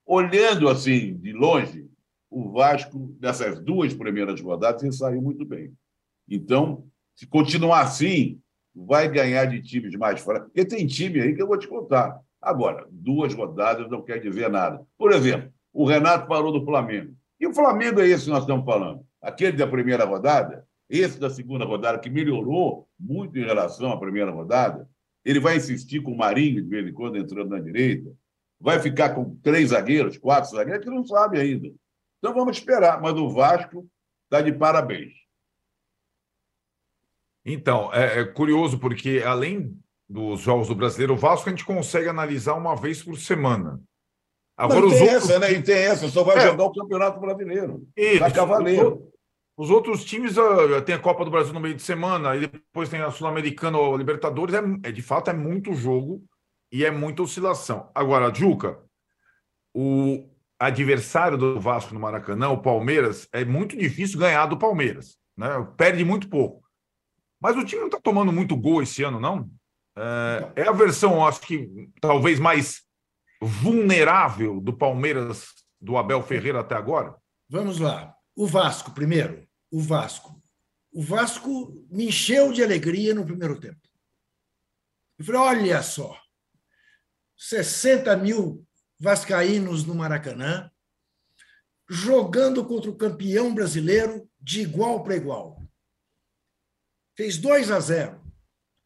olhando assim, de longe, o Vasco, nessas duas primeiras rodadas, ele saiu muito bem. Então, se continuar assim, vai ganhar de times mais fracos. Porque tem time aí que eu vou te contar. Agora, duas rodadas não quer dizer nada. Por exemplo, o Renato parou do Flamengo. E o Flamengo é esse que nós estamos falando. Aquele da primeira rodada, esse da segunda rodada, que melhorou muito em relação à primeira rodada, ele vai insistir com o Marinho, de vez em quando, entrando na direita. Vai ficar com três zagueiros, quatro zagueiros, que não sabe ainda. Então vamos esperar. Mas o Vasco está de parabéns. Então, é, é, curioso, porque além dos jogos do brasileiro, o Vasco a gente consegue analisar uma vez por semana. Agora, tem os outros... essa, né? E tem essa, só vai é. jogar o Campeonato Brasileiro. Isso. Vai cavaleiro. Os outros times uh, tem a Copa do Brasil no meio de semana, e depois tem a Sul-Americana ou a Libertadores. É, é, de fato, é muito jogo e é muita oscilação. Agora, Juca, o adversário do Vasco no Maracanã, o Palmeiras, é muito difícil ganhar do Palmeiras. Né? Perde muito pouco. Mas o time não está tomando muito gol esse ano, não? É, é a versão, acho que talvez mais vulnerável do Palmeiras do Abel Ferreira até agora? Vamos lá. O Vasco, primeiro o Vasco. O Vasco me encheu de alegria no primeiro tempo. Eu falei: olha só, 60 mil vascaínos no Maracanã, jogando contra o campeão brasileiro de igual para igual. Fez 2 a 0.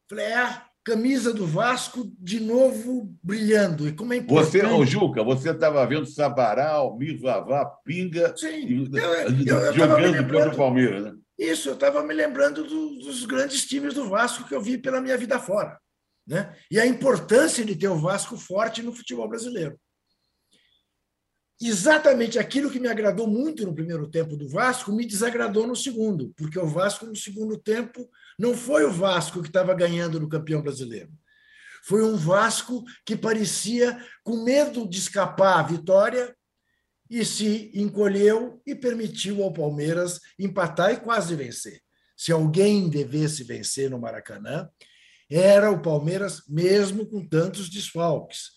Falei, é, camisa do Vasco de novo brilhando. E como é importante... Você, ô Juca, você estava vendo Sabará, Almir, Vavá, Pinga Sim, eu, eu, eu jogando contra o Palmeiras, né? Isso, eu estava me lembrando do, dos grandes times do Vasco que eu vi pela minha vida fora. Né? E a importância de ter o Vasco forte no futebol brasileiro. Exatamente aquilo que me agradou muito no primeiro tempo do Vasco me desagradou no segundo, porque o Vasco, no segundo tempo, não foi o Vasco que estava ganhando no campeão brasileiro. Foi um Vasco que parecia com medo de escapar à vitória e se encolheu e permitiu ao Palmeiras empatar e quase vencer. Se alguém devesse vencer no Maracanã, era o Palmeiras, mesmo com tantos desfalques.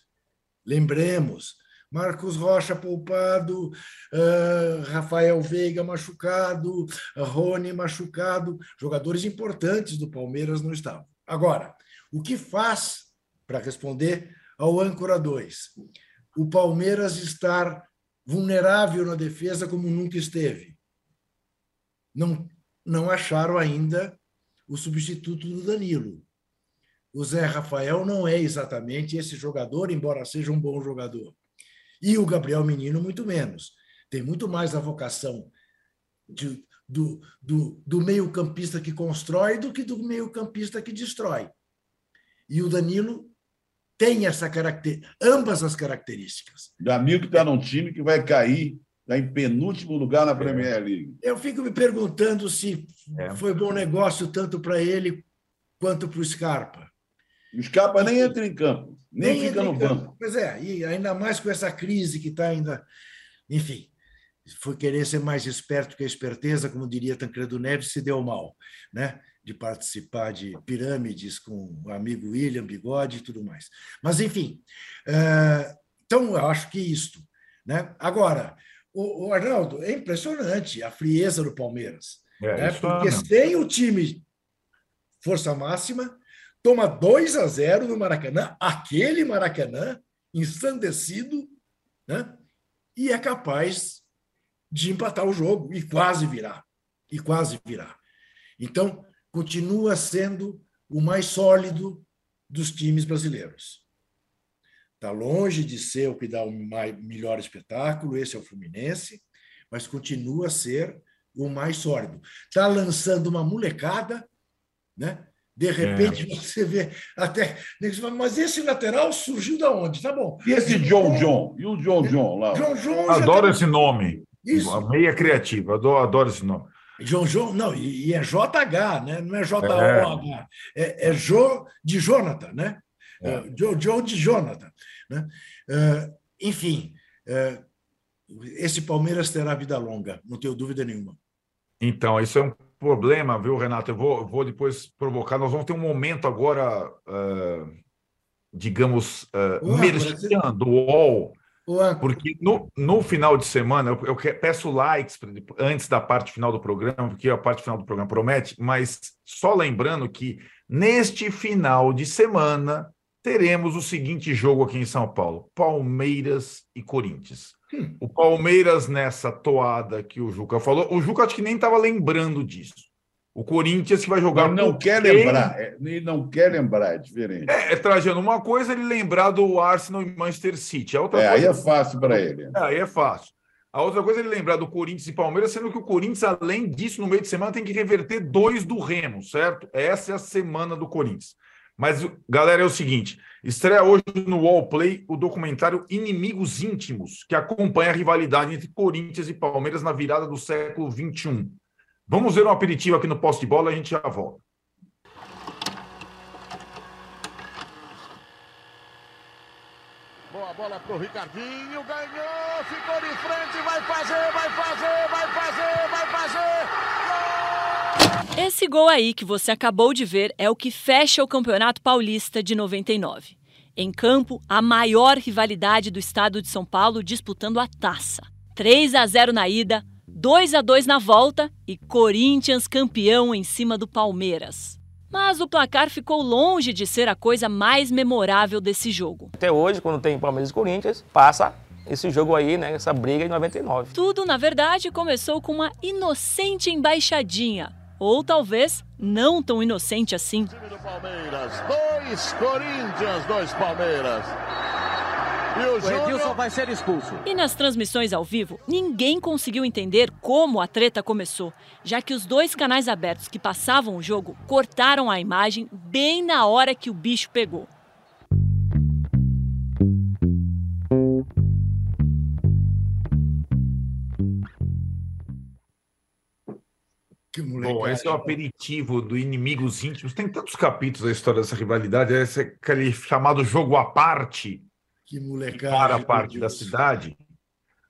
Lembremos, Marcos Rocha poupado, uh, Rafael Veiga machucado, Rony machucado, jogadores importantes do Palmeiras não estavam. Agora, o que faz, para responder ao âncora 2, o Palmeiras estar vulnerável na defesa como nunca esteve? Não, não acharam ainda o substituto do Danilo. O Zé Rafael não é exatamente esse jogador, embora seja um bom jogador. E o Gabriel Menino, muito menos. Tem muito mais a vocação de, do, do, do meio-campista que constrói do que do meio-campista que destrói. E o Danilo tem essa caracter... ambas as características. Danilo que está num time que vai cair, está em penúltimo lugar na Premier League. Eu fico me perguntando se é. foi bom negócio tanto para ele quanto para o Scarpa. O Scarpa nem entra em campo. Nem, Nem fica no banco. Pois é, e ainda mais com essa crise que está ainda. Enfim, foi querer ser mais esperto que a esperteza, como diria Tancredo Neves, se deu mal, né? de participar de pirâmides com o amigo William Bigode e tudo mais. Mas, enfim, eh, então eu acho que isto. Né? Agora, o, Arnaldo, é impressionante a frieza do Palmeiras. É, né? Porque sem o time força máxima, toma 2 a 0 no Maracanã, aquele Maracanã ensandecido, né? e é capaz de empatar o jogo e quase virar. e quase virar. Então, continua sendo o mais sólido dos times brasileiros. Está longe de ser o que dá o melhor espetáculo, esse é o Fluminense, mas continua a ser o mais sólido. Está lançando uma molecada, né? De repente é. você vê até. Mas esse lateral surgiu da onde? Tá bom. E esse John John? E o John John lá? John John adoro esse nome. Isso. A meia criativa, adoro, adoro esse nome. João João, não, e, é JH, né? não é J-O-H, é, é Jo de Jonathan, né? É. Joe, Joe de Jonathan. Né? Uh, enfim, uh, esse Palmeiras terá vida longa, não tenho dúvida nenhuma. Então, isso é um problema, viu, Renato? Eu vou, vou depois provocar. Nós vamos ter um momento agora, uh, digamos, uh, merchan do UOL porque no, no final de semana, eu, eu peço likes antes da parte final do programa, porque a parte final do programa promete, mas só lembrando que neste final de semana teremos o seguinte jogo aqui em São Paulo: Palmeiras e Corinthians. Hum. O Palmeiras nessa toada que o Juca falou, o Juca acho que nem estava lembrando disso. O Corinthians que vai jogar. Mas não quer quem? lembrar. É, ele não quer lembrar, é diferente. É, é, Trajano, uma coisa é ele lembrar do Arsenal e Manchester City. A outra é, coisa... aí é fácil para ele. É, aí é fácil. A outra coisa é ele lembrar do Corinthians e Palmeiras, sendo que o Corinthians, além disso, no meio de semana, tem que reverter dois do Remo, certo? Essa é a semana do Corinthians. Mas, galera, é o seguinte: estreia hoje no Wallplay o documentário Inimigos Íntimos, que acompanha a rivalidade entre Corinthians e Palmeiras na virada do século XXI. Vamos ver um aperitivo aqui no poste de bola, a gente já volta. Boa bola pro Ricardinho, ganhou, ficou de frente, vai fazer, vai fazer, vai fazer, vai fazer. Esse gol aí que você acabou de ver é o que fecha o Campeonato Paulista de 99. Em campo, a maior rivalidade do estado de São Paulo disputando a taça. 3 a 0 na ida, 2 a 2 na volta e Corinthians campeão em cima do Palmeiras. Mas o placar ficou longe de ser a coisa mais memorável desse jogo. Até hoje, quando tem Palmeiras e Corinthians, passa esse jogo aí, né, essa briga em 99. Tudo, na verdade, começou com uma inocente embaixadinha, ou talvez não tão inocente assim. Do Palmeiras, dois Corinthians, dois Palmeiras. E o, o Edilson vai ser expulso. E nas transmissões ao vivo, ninguém conseguiu entender como a treta começou, já que os dois canais abertos que passavam o jogo cortaram a imagem bem na hora que o bicho pegou. Bom, esse é o aperitivo do Inimigos Íntimos. Tem tantos capítulos da história dessa rivalidade. Esse é aquele chamado jogo à parte, que molecada. Para a parte da cidade.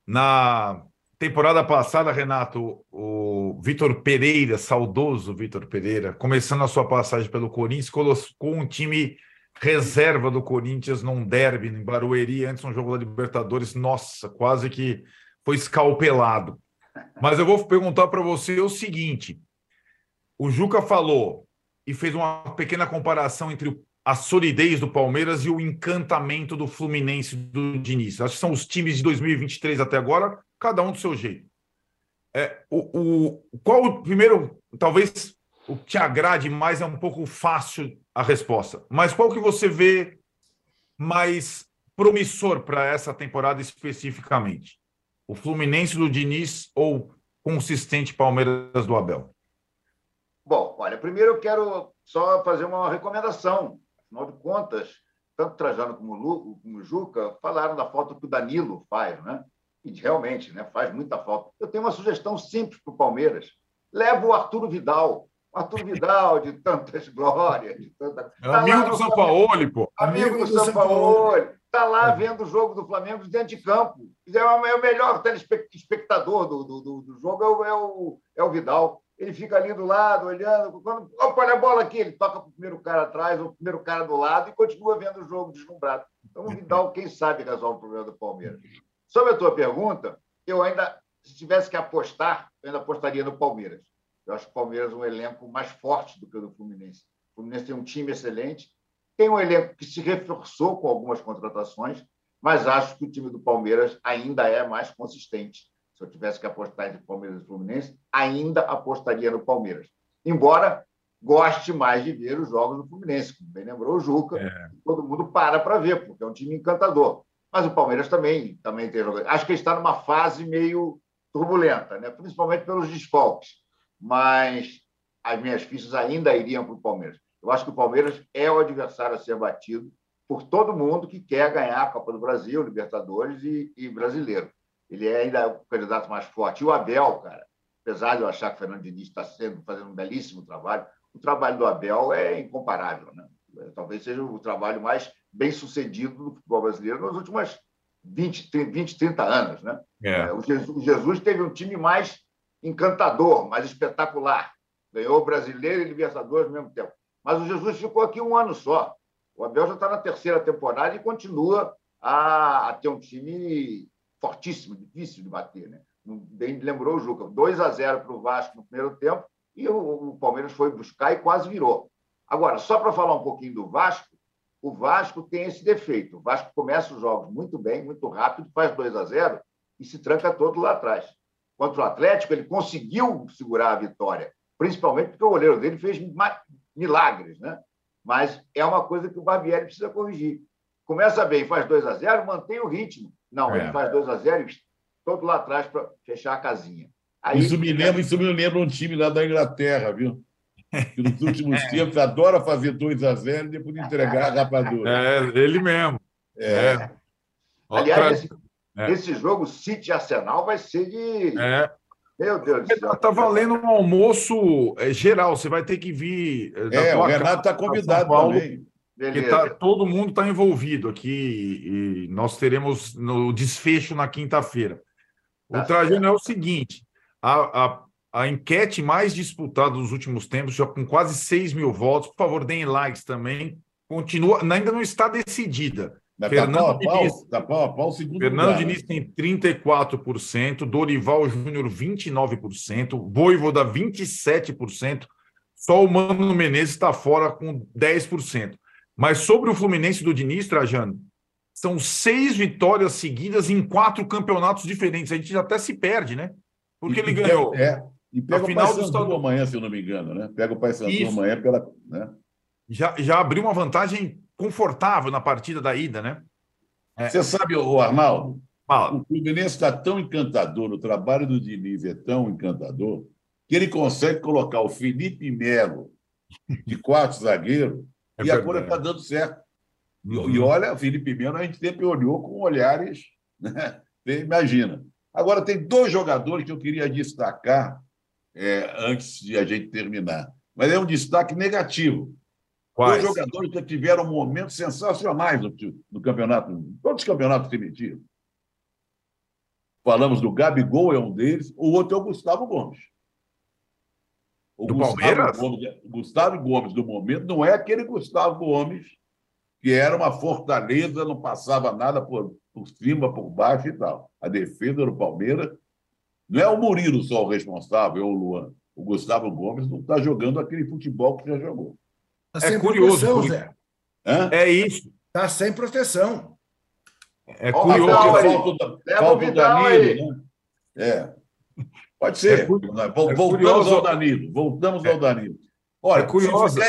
Na temporada passada, Renato, o Vitor Pereira, saudoso Vitor Pereira, começando a sua passagem pelo Corinthians, colocou um time reserva do Corinthians num derby em Barueri, antes um jogo da Libertadores. Nossa, quase que foi escalpelado. Mas eu vou perguntar para você o seguinte: o Juca falou e fez uma pequena comparação entre a solidez do Palmeiras e o encantamento do Fluminense do Diniz. Acho que são os times de 2023 até agora, cada um do seu jeito. É, o, o, qual o primeiro, talvez o que te agrade mais é um pouco fácil a resposta, mas qual que você vê mais promissor para essa temporada especificamente? O Fluminense do Diniz ou consistente Palmeiras do Abel? Bom, olha, primeiro eu quero só fazer uma recomendação Afinal de contas, tanto Trajano como o, como Juca falaram da falta que o Danilo faz, né? E realmente né, faz muita falta. Eu tenho uma sugestão simples para o Palmeiras. Leva o Arturo Vidal. O Arthur Vidal, de tantas glórias, de tanta. É tá amigo do São Paulo, pô. Amigo, amigo do, do São Paulo. Está lá é. vendo o jogo do Flamengo dentro de campo. É, é o melhor telespectador do, do, do jogo, é o, é o, é o Vidal ele fica ali do lado, olhando. Quando, opa, olha a bola aqui, ele toca para o primeiro cara atrás, ou o primeiro cara do lado, e continua vendo o jogo deslumbrado. Então, o Vidal, quem sabe, resolve o problema do Palmeiras. Sobre a tua pergunta, eu ainda, se tivesse que apostar, eu ainda apostaria no Palmeiras. Eu acho que o Palmeiras é um elenco mais forte do que o do Fluminense. O Fluminense tem um time excelente, tem um elenco que se reforçou com algumas contratações, mas acho que o time do Palmeiras ainda é mais consistente Se eu tivesse que apostar entre Palmeiras e Fluminense, ainda apostaria no Palmeiras. Embora goste mais de ver os jogos do Fluminense, como bem lembrou o Juca, É. todo mundo para para ver, porque é um time encantador. Mas o Palmeiras também, também tem jogadores. Acho que ele está numa fase meio turbulenta, né? principalmente pelos desfalques. Mas as minhas fichas ainda iriam para o Palmeiras. Eu acho que o Palmeiras é o adversário a ser batido por todo mundo que quer ganhar a Copa do Brasil, Libertadores e, e Brasileiro. Ele é ainda o candidato mais forte. E o Abel, cara, apesar de eu achar que o Fernando Diniz está sendo, fazendo um belíssimo trabalho, o trabalho do Abel é incomparável. Né? Talvez seja o trabalho mais bem sucedido do futebol brasileiro nos últimos 20, 30, 20 30 anos. Né? É. O Jesus, o Jesus teve um time mais encantador, mais espetacular. Ganhou brasileiro e Libertadores ao mesmo tempo. Mas o Jesus ficou aqui um ano só. O Abel já está na terceira temporada e continua a, a ter um time fortíssimo, difícil de bater. Né? Bem lembrou o Juca. 2 a 0 para o Vasco no primeiro tempo e o, o Palmeiras foi buscar e quase virou. Agora, só para falar um pouquinho do Vasco, o Vasco tem esse defeito. O Vasco começa os jogos muito bem, muito rápido, faz 2 a 0 e se tranca todo lá atrás. Contra o Atlético, ele conseguiu segurar a vitória, principalmente porque o goleiro dele fez milagres, né? Mas é uma coisa que o Barbieri precisa corrigir. Começa bem, faz 2 a 0 mantém o ritmo. Não, é. ele faz 2 a 0 e todo lá atrás para fechar a casinha. Aí, isso, me lembra, isso me lembra um time lá da Inglaterra, viu? Que nos últimos tempos adora fazer 2 a 0 e depois entregar a rapadura. É, ele mesmo. É. é. Aliás, esse, é. esse jogo City Arsenal vai ser de. É. Meu Deus do céu. Está valendo um almoço geral. Você vai ter que vir. É, o Renato está convidado também. Porque tá, todo mundo está envolvido aqui e nós teremos no desfecho na quinta-feira. O tá Trajano é o seguinte: a, a, a, enquete mais disputada dos últimos tempos, já com quase 6 mil votos, por favor, deem likes também. Continua, ainda não está decidida. Mas Fernando tá pau, Diniz, tá pau a pau, segundo Fernando lugar, Diniz né? tem 34%, Dorival Júnior 29%, Voivoda 27%, só o Mano Menezes está fora com 10%. Mas sobre o Fluminense do Diniz, Trajano, são seis vitórias seguidas em quatro campeonatos diferentes. A gente até se perde, né? Porque e, ele ganhou. É, e pega a o final do Paysandu estado... amanhã, se eu não me engano, né? Pega o Paysandu amanhã, pela, né? já, já abriu uma vantagem confortável na partida da ida, né? É. Você sabe, o Arnaldo, Fala. o Fluminense está tão encantador, o trabalho do Diniz é tão encantador, que ele consegue colocar o Felipe Melo de quarto zagueiro É e a coisa está dando certo. E- Uhum. E olha, o Felipe Melo a gente sempre olhou com olhares, né? Imagina. Agora, tem dois jogadores que eu queria destacar é, antes de a gente terminar, mas é um destaque negativo. Quais? Dois jogadores que tiveram momentos sensacionais no, no campeonato, todos os campeonatos primitivos. Falamos do Gabigol, é um deles, o outro é o Gustavo Gomes. O Do Gustavo Palmeiras? Gomes, o Gustavo Gomes, do momento, não é aquele Gustavo Gomes que era uma fortaleza, não passava nada por, por cima, por baixo e tal. A defesa do Palmeiras não é o Murilo só o responsável, ou o Luan. O Gustavo Gomes não está jogando aquele futebol que já jogou. Tá É sem curioso, porque- Zé. Hã? É isso. Tá sem proteção. É Ó, curioso. Vidal aí. falta, falta o Vidal Danilo, né? É. Pode ser. É é Voltamos curioso. ao Danilo. Voltamos ao Danilo. Olha, É curioso.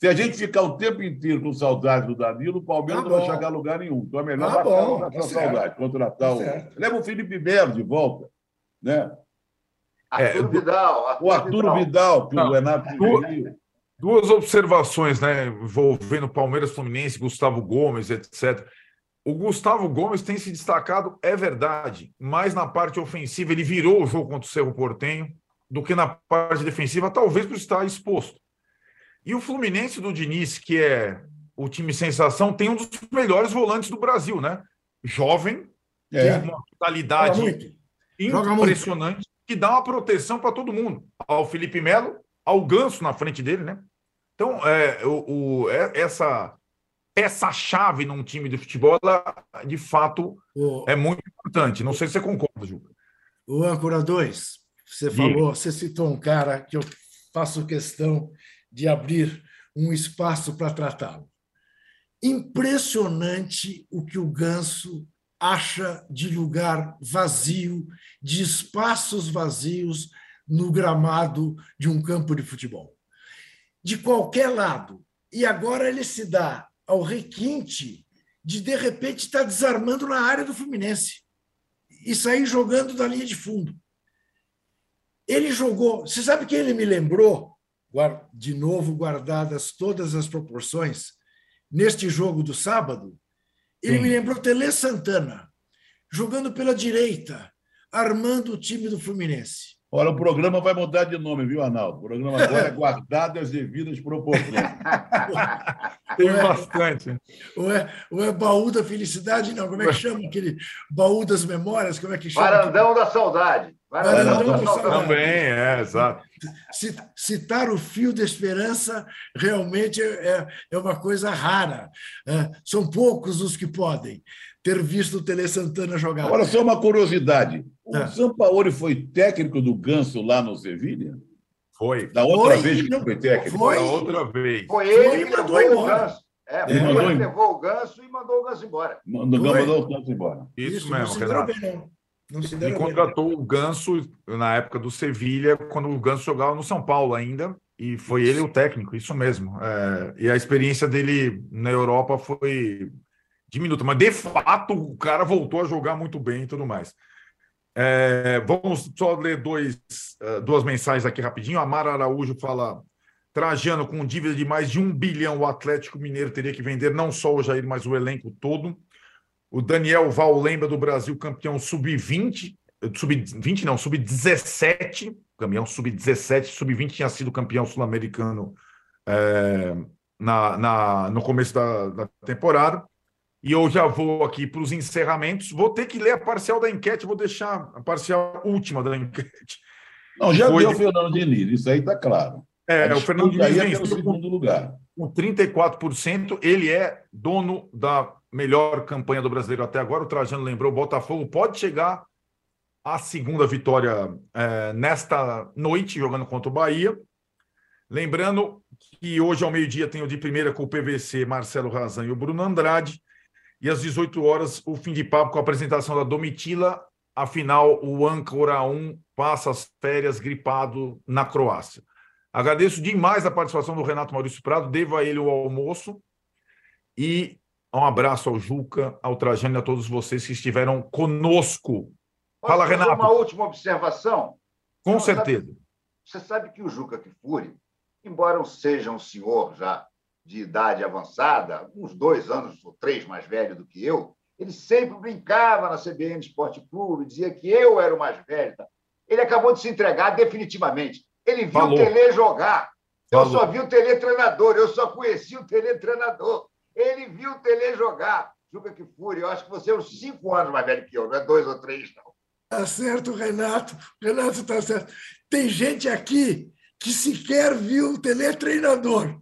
Se, a gente ficar o tempo inteiro com saudade do Danilo, o Palmeiras Tá não vai chegar a lugar nenhum. Então é melhor Tá bom, a tá saudade, contratar o. Tá certo. Leva o Felipe Melo de volta. Né? Arthur É, Vidal. O Arturo Vidal, que Não, o Renato sugeriu. Duas observações, né, envolvendo Palmeiras, Fluminense, Gustavo Gomes, etc. O Gustavo Gomes tem se destacado, é verdade, mais na parte ofensiva, ele virou o jogo contra o Cerro Portenho do que na parte defensiva, talvez por estar exposto. E o Fluminense do Diniz, que é o time sensação, tem um dos melhores volantes do Brasil, né? Jovem, É. tem uma muito. impressionante que dá uma proteção para todo mundo. Ao Felipe Melo, ao Ganso na frente dele, né? Então, é, o, o- é- essa peça-chave num time de futebol, ela, de fato, O, é muito importante. Não sei se você concorda, Ju. o âncora 2, você falou, você citou um cara que eu faço questão de abrir um espaço para tratá-lo. Impressionante o que o Ganso acha de lugar vazio, de espaços vazios no gramado de um campo de futebol. De qualquer lado. E agora ele se dá ao requinte de, de repente, estar desarmando na área do Fluminense e sair jogando da linha de fundo. Ele jogou. Você sabe que ele me lembrou, de novo, guardadas todas as proporções, neste jogo do sábado? Ele Sim. me lembrou Tele Santana, jogando pela direita, armando o time do Fluminense. Olha, o programa vai mudar de nome, viu, Arnaldo? O programa agora é guardado as devidas proporções. Tem bastante. Ou é, ou é baú da felicidade? Não, como é que chama aquele baú das memórias? Como é que chama? Varandão da saudade. Varandão, da saudade. Também, é, exato. Citar o fio da esperança realmente é, é uma coisa rara. É, são poucos os que podem ter visto o Tele Santana jogar. Agora, só uma curiosidade. O é. Sampaoli foi técnico do Ganso lá no Sevilha? Foi. Da outra foi, vez que não, foi técnico? Foi. Da outra vez. Foi ele que mandou o Ganso. É, ele mandou levou o Ganso e mandou o Ganso embora. Mandou, mandou o Ganso embora. Isso, Isso mesmo, Renato. Ele contratou o Ganso na época do Sevilha, quando o Ganso jogava no São Paulo ainda, e foi ele o técnico, isso mesmo. É, e a experiência dele na Europa foi diminuta, mas de fato o cara voltou a jogar muito bem e tudo mais. É, vamos só ler dois, uh, duas mensagens aqui rapidinho. A Mara Araújo fala: Trajano, com dívida de mais de um bilhão, o Atlético Mineiro teria que vender não só o Jair, mas o elenco todo. O Daniel Val lembra do Brasil campeão sub-20, sub-20 não, sub-17, campeão sub-17, sub-20 tinha sido campeão sul-americano é, na, na, no começo da, da temporada. E eu já vou aqui para os encerramentos. Vou ter que ler a parcial da enquete, vou deixar a parcial última da enquete. Não, já Foi... deu o Fernando Diniz, isso aí está claro. É, o Fernando Diniz venceu é segundo lugar. Com 34%, ele é dono da melhor campanha do brasileiro até agora. O Trajano lembrou, o Botafogo pode chegar à segunda vitória é, nesta noite, jogando contra o Bahia. Lembrando que hoje ao meio-dia tem o de primeira com o PVC, Marcelo Razan e o Bruno Andrade. E às 18 horas, o fim de papo com a apresentação da Domitila. Afinal, o âncora 1 passa as férias gripado na Croácia. Agradeço demais a participação do Renato Maurício Prado, devo a ele o almoço. E um abraço ao Juca, ao Trajano e a todos vocês que estiveram conosco. Fala, Renato. Uma última observação? Com Não, certeza. Sabe, você sabe que o Juca Kifuri, embora seja um senhor já de idade avançada, uns dois anos ou três mais velho do que eu, ele sempre brincava na CBN Esporte Clube, dizia que eu era o mais velho. Ele acabou de se entregar definitivamente. Ele viu Falou. o Tele jogar. Eu Falou. só vi o Tele treinador, eu só conheci o Tele treinador. Ele viu o Tele jogar. Juca que fúria, eu acho que você é uns cinco anos mais velho que eu, não é dois ou três, não. Tá certo, Renato. Renato tá certo. Tem gente aqui que sequer viu o Tele treinador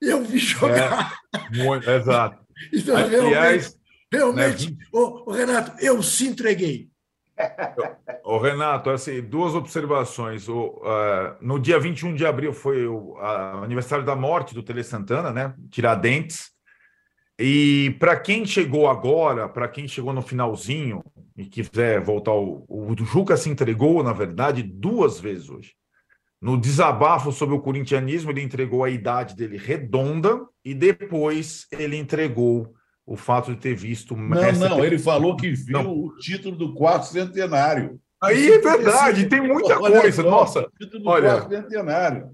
eu vi jogar. É, muito, exato. Então, Aliás, realmente, né, oh, Renato, eu se entreguei. O Renato, assim, duas observações. O, uh, no dia 21 de abril foi o uh, aniversário da morte do Tele Santana, né? Tiradentes. E para quem chegou agora, para quem chegou no finalzinho e quiser voltar, o, o Juca se entregou, na verdade, duas vezes hoje. No desabafo sobre o corintianismo, ele entregou a idade dele redonda e depois ele entregou o fato de ter visto. Não, não, ele falou que viu não. o título do quarto centenário. Aí é verdade, tem muita coisa. Nossa, título do olha. Quarto centenário.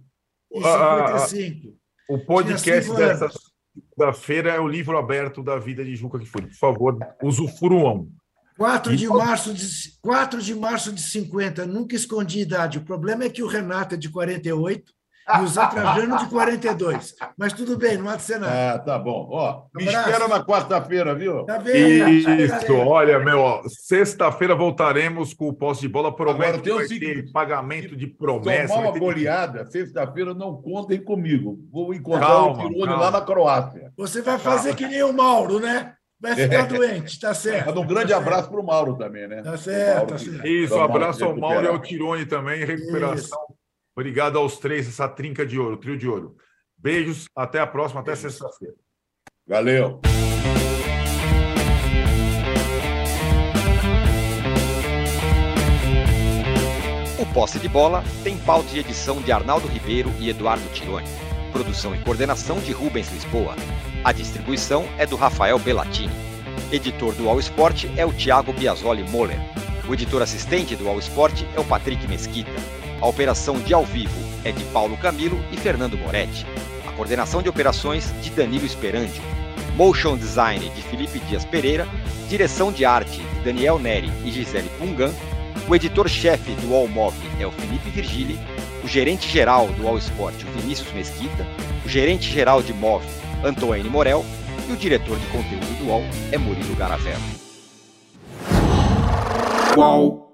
o podcast dessa segunda-feira é o livro aberto da vida de Juca que foi. Por favor, usufruam. 4 de, março de, 4 de março de 50, nunca escondi idade. O problema é que o Renato é de 48 e o Zé Trajano de 42. Mas tudo bem, não há de ser nada. Ah, tá bom. Ó, me espera na quarta-feira, viu? Tá bem. Isso, olha, meu, sexta-feira voltaremos com o posse de bola. Prometo que vai ter pagamento de promessa. Tomar uma goleada, sexta-feira não contem comigo. Vou encontrar calma, o Tirone lá na Croácia. Você vai fazer calma. que nem o Mauro, né? Vai ficar é. doente, tá certo. Um grande tá abraço para o Mauro também, né? Tá certo, tá certo. Isso, um abraço ao Mauro e ao Tirone também, recuperação. Isso. Obrigado aos três, essa trinca de ouro, trio de ouro. Beijos, até a próxima, até sexta-feira. Valeu. O Posse de Bola tem pauta de edição de Arnaldo Ribeiro e Eduardo Tironi. Produção e coordenação de Rubens Lisboa. A distribuição é do Rafael Bellatini. Editor do All Sport é o Thiago Biasoli Moller. O editor assistente do All Sport é o Patrick Mesquita. A operação de ao vivo é de Paulo Camilo e Fernando Moretti. A coordenação de operações de Danilo Esperandio. Motion Design de Felipe Dias Pereira. Direção de arte de Daniel Neri e Gisele Pungan. O editor-chefe do All Mob é o Felipe Virgili. O gerente-geral do All Sport, Vinícius Mesquita. O gerente-geral de MOV, Antoine Morel. E o diretor de conteúdo do UOL é Murilo Garavello. Qual?